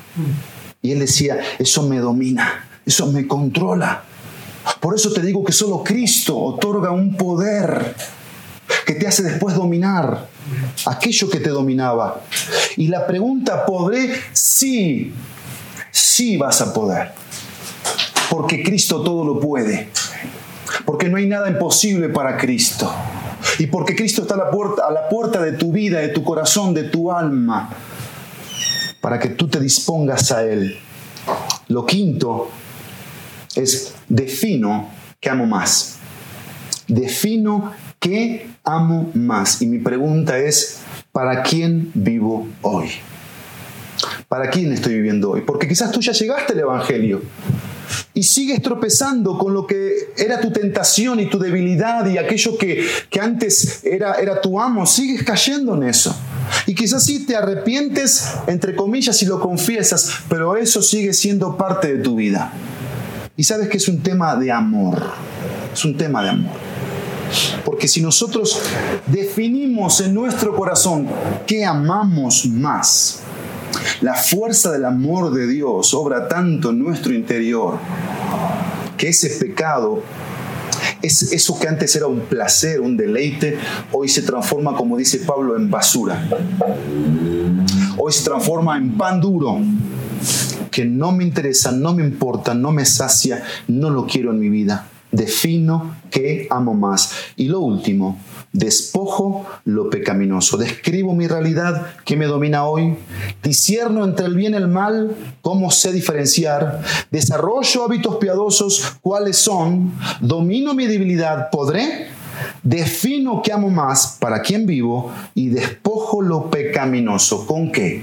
Y él decía, eso me domina, eso me controla. Por eso te digo que solo Cristo otorga un poder que te hace después dominar aquello que te dominaba. Y la pregunta, ¿podré? Sí, sí vas a poder. Porque Cristo todo lo puede. Porque no hay nada imposible para Cristo. Y porque Cristo está a la puerta, a la puerta de tu vida, de tu corazón, de tu alma, para que tú te dispongas a Él. Lo quinto es defino que amo más. Defino ¿Qué amo más? Y mi pregunta es, ¿para quién vivo hoy? ¿Para quién estoy viviendo hoy? Porque quizás tú ya llegaste al Evangelio y sigues tropezando con lo que era tu tentación y tu debilidad y aquello que, que antes era, era tu amo, sigues cayendo en eso. Y quizás sí te arrepientes, entre comillas, y lo confiesas, pero eso sigue siendo parte de tu vida. Y sabes que es un tema de amor, es un tema de amor. Porque si nosotros definimos en nuestro corazón qué amamos más, la fuerza del amor de Dios obra tanto en nuestro interior que ese pecado Es eso que antes era un placer, un deleite, hoy se transforma, como dice Pablo, en basura. Hoy se transforma en pan duro, que no me interesa, no me importa, no me sacia, no lo quiero en mi vida. Defino que amo más. Y lo último, despojo lo pecaminoso. Describo mi realidad que me domina hoy. Discierno entre el bien y el mal, cómo sé diferenciar. Desarrollo hábitos piadosos, cuáles son. Domino mi debilidad, podré. Defino que amo más, para quién vivo. Y despojo lo pecaminoso. ¿Con qué?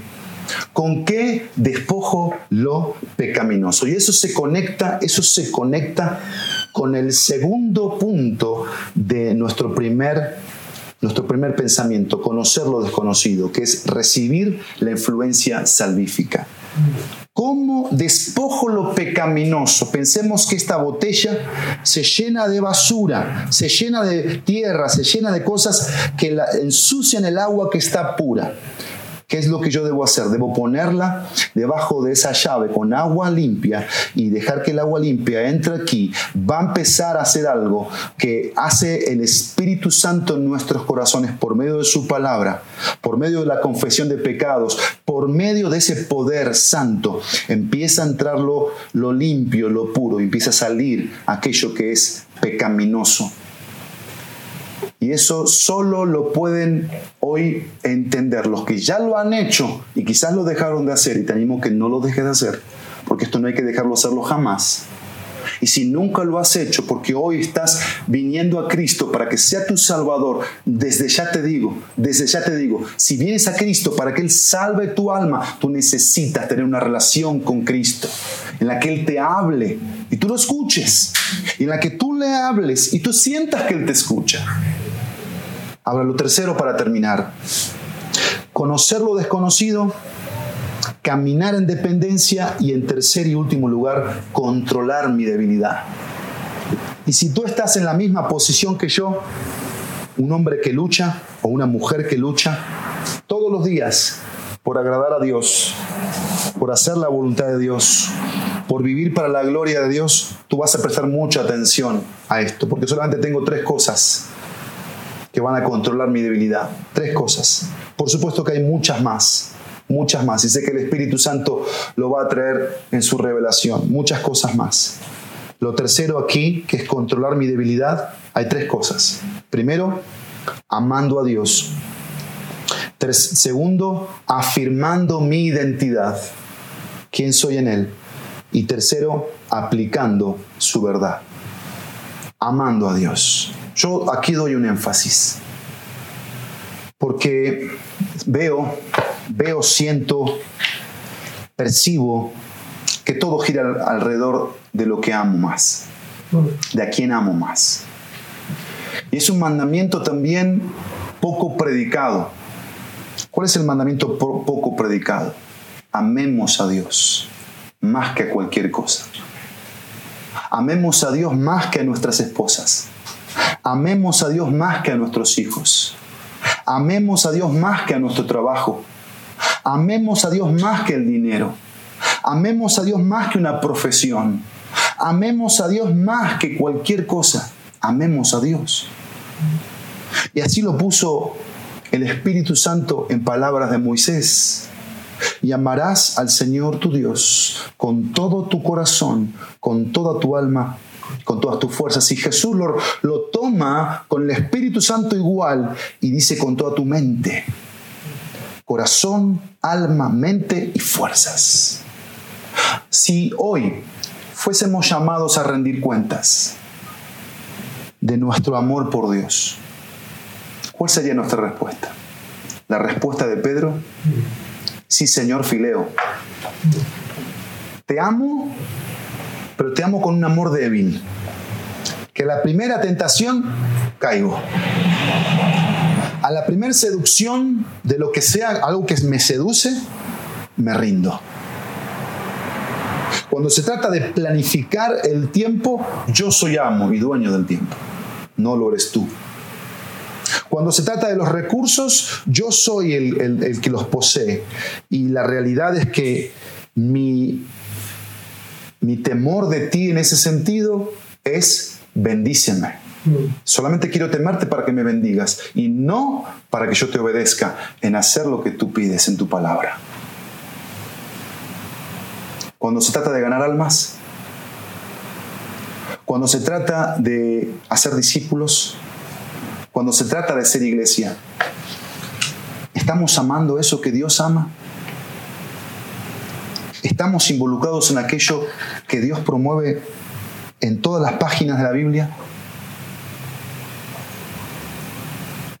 ¿Con qué despojo lo pecaminoso? Y eso se conecta, eso se conecta con el segundo punto de nuestro primer, nuestro primer pensamiento, conocer lo desconocido, que es recibir la influencia salvífica. ¿Cómo despojo lo pecaminoso? Pensemos que esta botella se llena de basura, se llena de tierra, se llena de cosas que ensucian el agua que está pura. ¿Qué es lo que yo debo hacer? Debo ponerla debajo de esa llave con agua limpia y dejar que el agua limpia entre aquí. Va a empezar a hacer algo que hace el Espíritu Santo en nuestros corazones por medio de su palabra, por medio de la confesión de pecados, por medio de ese poder santo. Empieza a entrar lo, lo limpio, lo puro, y empieza a salir aquello que es pecaminoso. Y eso solo lo pueden hoy entender los que ya lo han hecho y quizás lo dejaron de hacer y te animo que no lo dejes de hacer, porque esto no hay que dejarlo hacerlo jamás. Y si nunca lo has hecho, porque hoy estás viniendo a Cristo para que sea tu Salvador, desde ya te digo, desde ya te digo, si vienes a Cristo para que Él salve tu alma, tú necesitas tener una relación con Cristo, en la que Él te hable y tú lo escuches, y en la que tú le hables y tú sientas que Él te escucha. Ahora, lo tercero para terminar. Conocer lo desconocido, caminar en dependencia y en tercer y último lugar, controlar mi debilidad. Y si tú estás en la misma posición que yo, un hombre que lucha o una mujer que lucha todos los días por agradar a Dios, por hacer la voluntad de Dios, por vivir para la gloria de Dios, tú vas a prestar mucha atención a esto, porque solamente tengo tres cosas que van a controlar mi debilidad. Tres cosas. Por supuesto que hay muchas más, muchas más. Y sé que el Espíritu Santo lo va a traer en su revelación, muchas cosas más. Lo tercero aquí, que es controlar mi debilidad, hay tres cosas. Primero, amando a Dios. Segundo, afirmando mi identidad, quién soy en Él. Y tercero, aplicando su verdad, amando a Dios. Yo aquí doy un énfasis, porque veo, veo, siento, percibo que todo gira alrededor de lo que amo más, de a quién amo más. Y es un mandamiento también poco predicado. ¿Cuál es el mandamiento poco predicado? Amemos a Dios más que a cualquier cosa. Amemos a Dios más que a nuestras esposas. Amemos a Dios más que a nuestros hijos. Amemos a Dios más que a nuestro trabajo. Amemos a Dios más que el dinero. Amemos a Dios más que una profesión. Amemos a Dios más que cualquier cosa. Amemos a Dios. Y así lo puso el Espíritu Santo en palabras de Moisés. Y amarás al Señor tu Dios con todo tu corazón, con toda tu alma con todas tus fuerzas. Y Jesús lo, lo toma con el Espíritu Santo igual y dice con toda tu mente. Corazón, alma, mente y fuerzas. Si hoy fuésemos llamados a rendir cuentas de nuestro amor por Dios, ¿cuál sería nuestra respuesta? La respuesta de Pedro, sí Señor Fileo, te amo pero te amo con un amor débil. Que la primera tentación caigo. A la primera seducción de lo que sea, algo que me seduce, me rindo. Cuando se trata de planificar el tiempo, yo soy amo y dueño del tiempo. No lo eres tú. Cuando se trata de los recursos, yo soy el, el que los posee. Y la realidad es que mi mi temor de ti en ese sentido es bendíceme. Solamente quiero temerte para que me bendigas y no para que yo te obedezca en hacer lo que tú pides en tu palabra. Cuando se trata de ganar almas, cuando se trata de hacer discípulos, cuando se trata de ser iglesia, ¿estamos amando eso que Dios ama? ¿Estamos involucrados en aquello que Dios promueve en todas las páginas de la Biblia?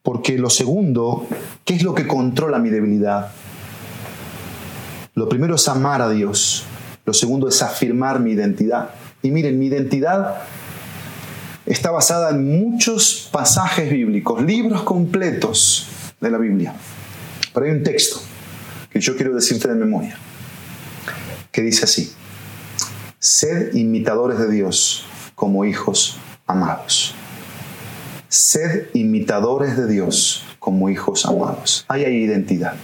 Porque lo segundo, ¿qué es lo que controla mi debilidad? Lo primero es amar a Dios. Lo segundo es afirmar mi identidad. Y miren, mi identidad está basada en muchos pasajes bíblicos, libros completos de la Biblia. Pero hay un texto que yo quiero decirte de memoria, que dice así, sed imitadores de Dios como hijos amados. Sed imitadores de Dios como hijos amados. Ahí hay identidad.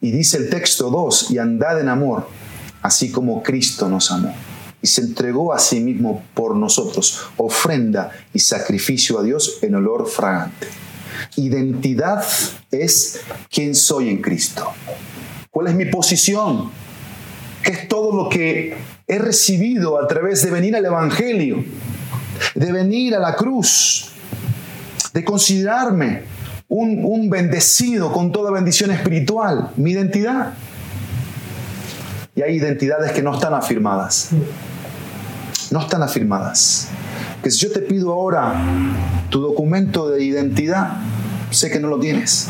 Y dice el texto 2, y andad en amor, así como Cristo nos amó. Y se entregó a sí mismo por nosotros, ofrenda y sacrificio a Dios en olor fragante. Identidad es quién soy en Cristo. ¿Cuál es mi posición? ¿Qué es todo lo que he recibido a través de venir al Evangelio? de venir a la cruz, de considerarme un, bendecido con toda bendición espiritual, mi identidad. Y hay identidades que no están afirmadas. No están afirmadas. Que si yo te pido ahora tu documento de identidad, sé que no lo tienes.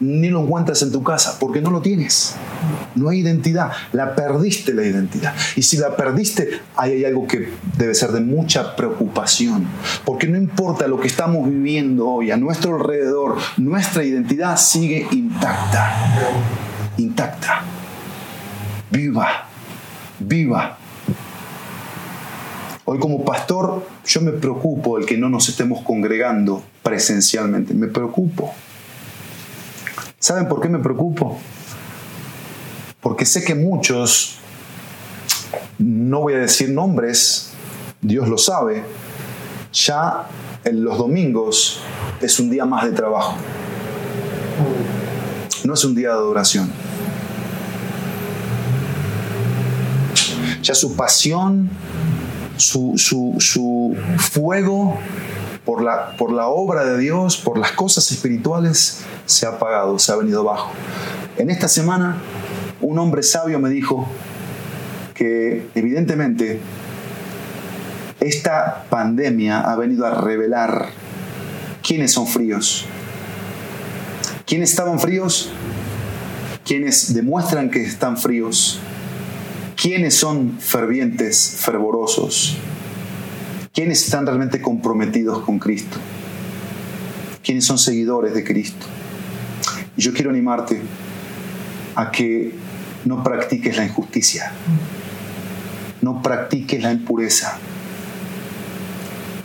Ni lo encuentras en tu casa porque no lo tienes. No hay identidad. La perdiste la identidad. Y si la perdiste, ahí hay algo que debe ser de mucha preocupación. Porque no importa lo que estamos viviendo hoy a nuestro alrededor, nuestra identidad sigue intacta. Intacta. Viva. Viva. Hoy como pastor yo me preocupo el que no nos estemos congregando presencialmente. Me preocupo. ¿Saben por qué me preocupo? porque sé que muchos, no voy a decir nombres, Dios lo sabe, ya en los domingos es un día más de trabajo. No es un día de adoración. Ya su pasión, su, su, fuego por la, por la obra de Dios, por las cosas espirituales, se ha apagado, se ha venido abajo. En esta semana un hombre sabio me dijo que evidentemente esta pandemia ha venido a revelar quiénes son fríos. ¿Quiénes estaban fríos? ¿Quiénes demuestran que están fríos? ¿Quiénes son fervientes, fervorosos? ¿Quiénes están realmente comprometidos con Cristo? ¿Quiénes son seguidores de Cristo? Y yo quiero animarte a que no practiques la injusticia, no practiques la impureza.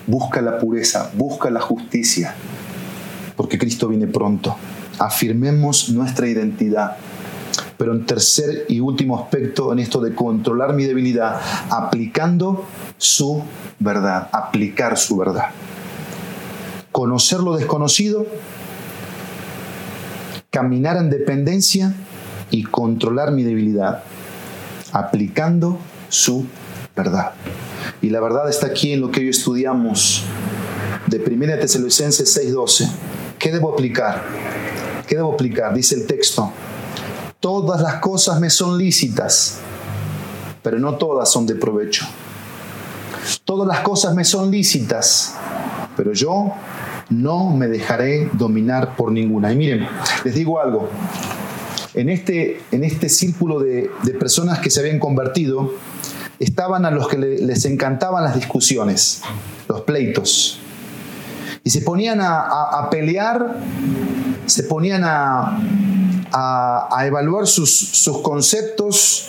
Busca la pureza, busca la justicia, porque Cristo viene pronto. Afirmemos nuestra identidad. Pero en tercer y último aspecto, en esto de controlar mi debilidad, aplicando su verdad, aplicar su verdad. Conocer lo desconocido, caminar en dependencia y controlar mi debilidad, aplicando su verdad. Y la verdad está aquí en lo que hoy estudiamos de 1 Tesalonicenses 6:12. ¿Qué debo aplicar? ¿Qué debo aplicar? Dice el texto. Todas las cosas me son lícitas, pero no todas son de provecho. Todas las cosas me son lícitas, pero yo no me dejaré dominar por ninguna. Y miren, les digo algo, en este, en este círculo de, personas que se habían convertido, estaban a los que les encantaban las discusiones, los pleitos. Y se ponían a, pelear, se ponían a, evaluar sus, conceptos,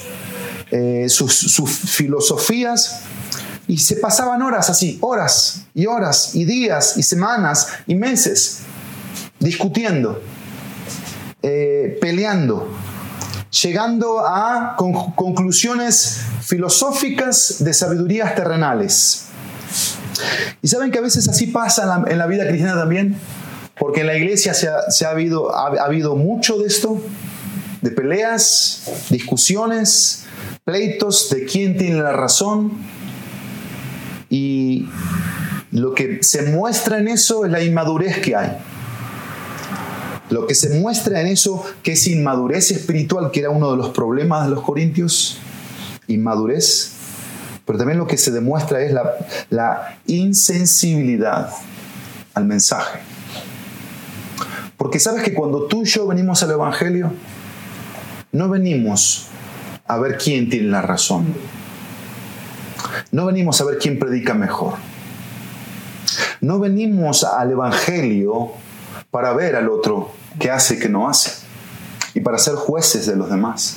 eh, sus, sus filosofías, y se pasaban horas así, horas y horas y días y semanas y meses discutiendo. Eh, peleando. llegando a conclusiones filosóficas de sabidurías terrenales. Y saben que a veces así pasa en la, vida cristiana también, porque en la iglesia se ha, habido, ha habido mucho de esto, de peleas, discusiones, pleitos de quién tiene la razón. Y lo que se muestra en eso es la inmadurez que hay. Lo que se muestra en eso, que es inmadurez espiritual, que era uno de los problemas de los corintios, inmadurez, pero también lo que se demuestra es la, la insensibilidad al mensaje. Porque sabes que cuando tú y yo venimos al Evangelio, no venimos a ver quién tiene la razón. No venimos a ver quién predica mejor. No venimos al Evangelio para ver al otro qué hace y qué no hace. Y para ser jueces de los demás.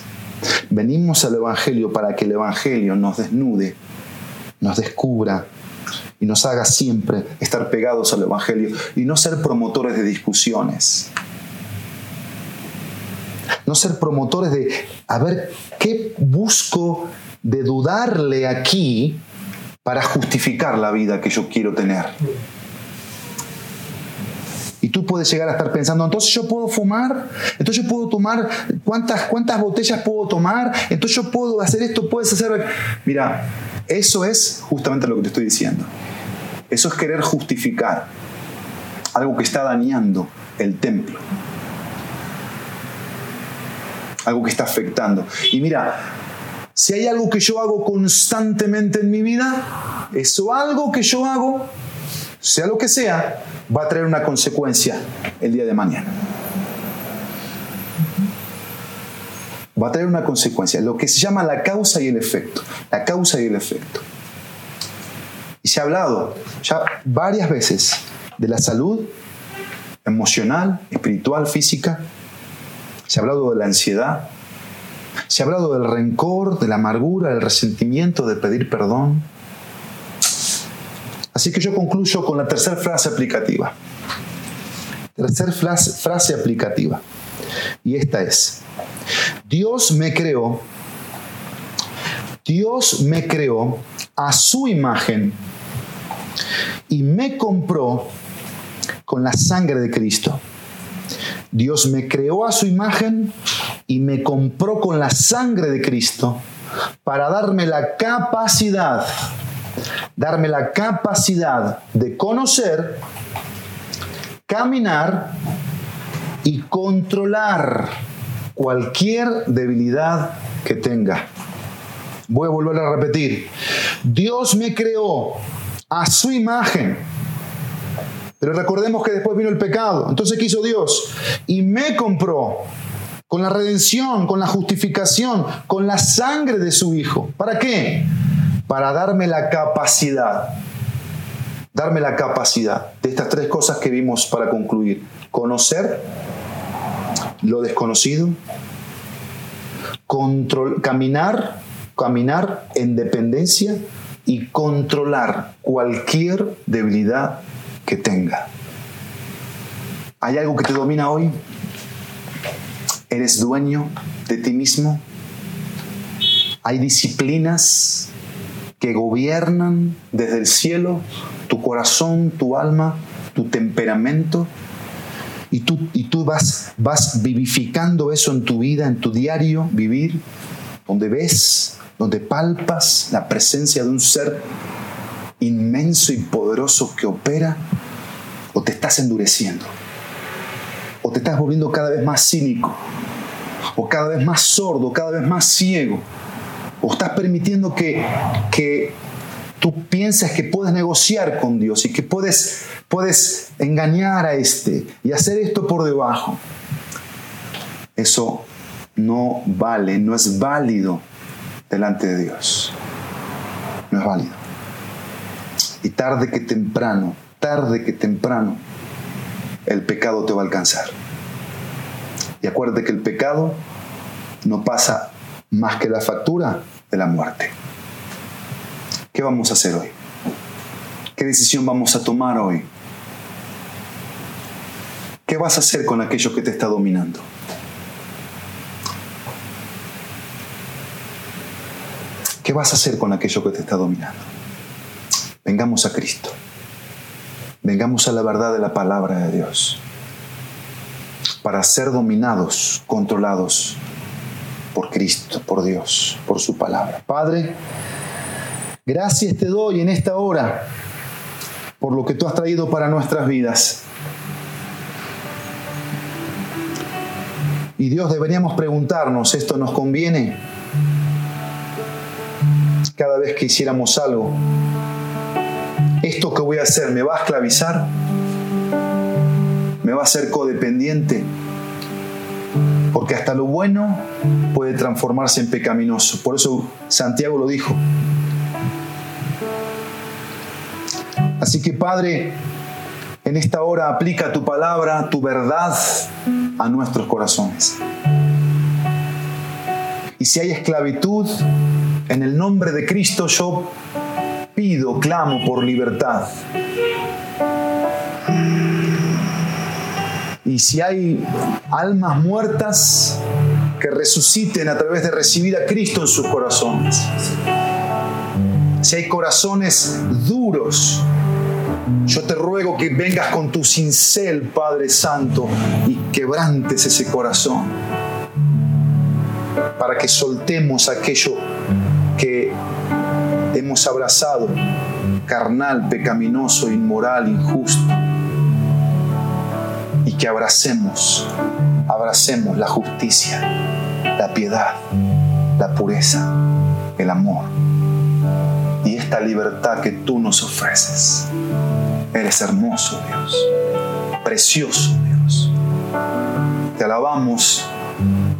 Venimos al Evangelio para que el Evangelio nos desnude, nos descubra y nos haga siempre estar pegados al Evangelio y no ser promotores de discusiones. No ser promotores de, a ver, ¿qué busco de dudarle aquí para justificar la vida que yo quiero tener? Y tú puedes llegar a estar pensando, entonces yo puedo fumar, entonces yo puedo tomar, ¿cuántas, cuántas botellas puedo tomar? Entonces yo puedo hacer esto, puedes hacer... Mira, eso es justamente lo que te estoy diciendo. Eso es querer justificar algo que está dañando el templo. Algo que está afectando. Y mira, si hay algo que yo hago constantemente en mi vida, eso algo que yo hago, sea lo que sea, va a traer una consecuencia el día de mañana. Va a traer una consecuencia, lo que se llama la causa y el efecto. La causa y el efecto. Y se ha hablado ya varias veces de la salud emocional, espiritual, física. Se ha hablado de la ansiedad. Se ha hablado del rencor, de la amargura, del resentimiento, de pedir perdón. Así que yo concluyo con la tercera frase aplicativa. Tercera frase, frase aplicativa. Y esta es, Dios me creó, Dios me creó a su imagen y me compró con la sangre de Cristo. Dios me creó a su imagen y me compró con la sangre de Cristo para darme la capacidad darme la capacidad de conocer, caminar y controlar cualquier debilidad que tenga. Voy a volver a repetir. Dios me creó a su imagen. Pero recordemos que después vino el pecado. Entonces, ¿qué hizo Dios? Y me compró con la redención, con la justificación, con la sangre de su Hijo. ¿Para qué? para darme la capacidad, darme la capacidad de estas tres cosas que vimos para concluir. Conocer lo desconocido, caminar, caminar en dependencia y controlar cualquier debilidad que tenga. ¿Hay algo que te domina hoy? ¿Eres dueño de ti mismo? ¿Hay disciplinas que gobiernan desde el cielo tu corazón, tu alma, tu temperamento. Y tú, y tú vas, vas vivificando eso en tu vida, en tu diario vivir, donde ves, donde palpas la presencia de un ser inmenso y poderoso que opera, o te estás endureciendo, o te estás volviendo cada vez más cínico, o cada vez más sordo, cada vez más ciego o estás permitiendo que, que tú piensas que puedes negociar con Dios y que puedes, puedes engañar a este y hacer esto por debajo. Eso no vale, no es válido delante de Dios. No es válido. Y tarde que temprano, tarde que temprano, el pecado te va a alcanzar. Y acuérdate que el pecado no pasa más que la factura de la muerte. ¿Qué vamos a hacer hoy? ¿Qué decisión vamos a tomar hoy? ¿Qué vas a hacer con aquello que te está dominando? ¿Qué vas a hacer con aquello que te está dominando? Vengamos a Cristo. Vengamos a la verdad de la palabra de Dios para ser dominados, controlados por Cristo, por Dios, por su palabra. Padre, gracias te doy en esta hora por lo que tú has traído para nuestras vidas. Y Dios, deberíamos preguntarnos, ¿esto nos conviene? Que hiciéramos algo, ¿esto que voy a hacer me va a esclavizar? ¿Me va a hacer codependiente? Porque hasta lo bueno puede transformarse en pecaminoso. Por eso Santiago lo dijo. Así que Padre, en esta hora aplica tu palabra, tu verdad a nuestros corazones. Y si hay esclavitud, en el nombre de Cristo yo pido, clamo por libertad. Y si hay almas muertas, que resuciten a través de recibir a Cristo en sus corazones. Si hay corazones duros, yo te ruego que vengas con tu cincel, Padre Santo, y quebrantes ese corazón para que soltemos aquello que hemos abrazado, carnal, pecaminoso, inmoral, injusto, y que abracemos, abracemos la justicia, la piedad, la pureza, el amor y esta libertad que tú nos ofreces. Eres hermoso, Dios. Precioso, Dios. Te alabamos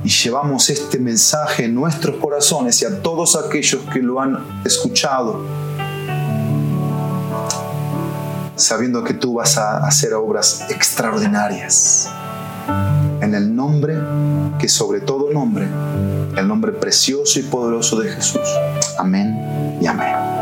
y llevamos este mensaje en nuestros corazones y a todos aquellos que lo han escuchado, sabiendo que tú vas a hacer obras extraordinarias. En el nombre que sobre todo nombre, el nombre precioso y poderoso de Jesús. Amén y amén.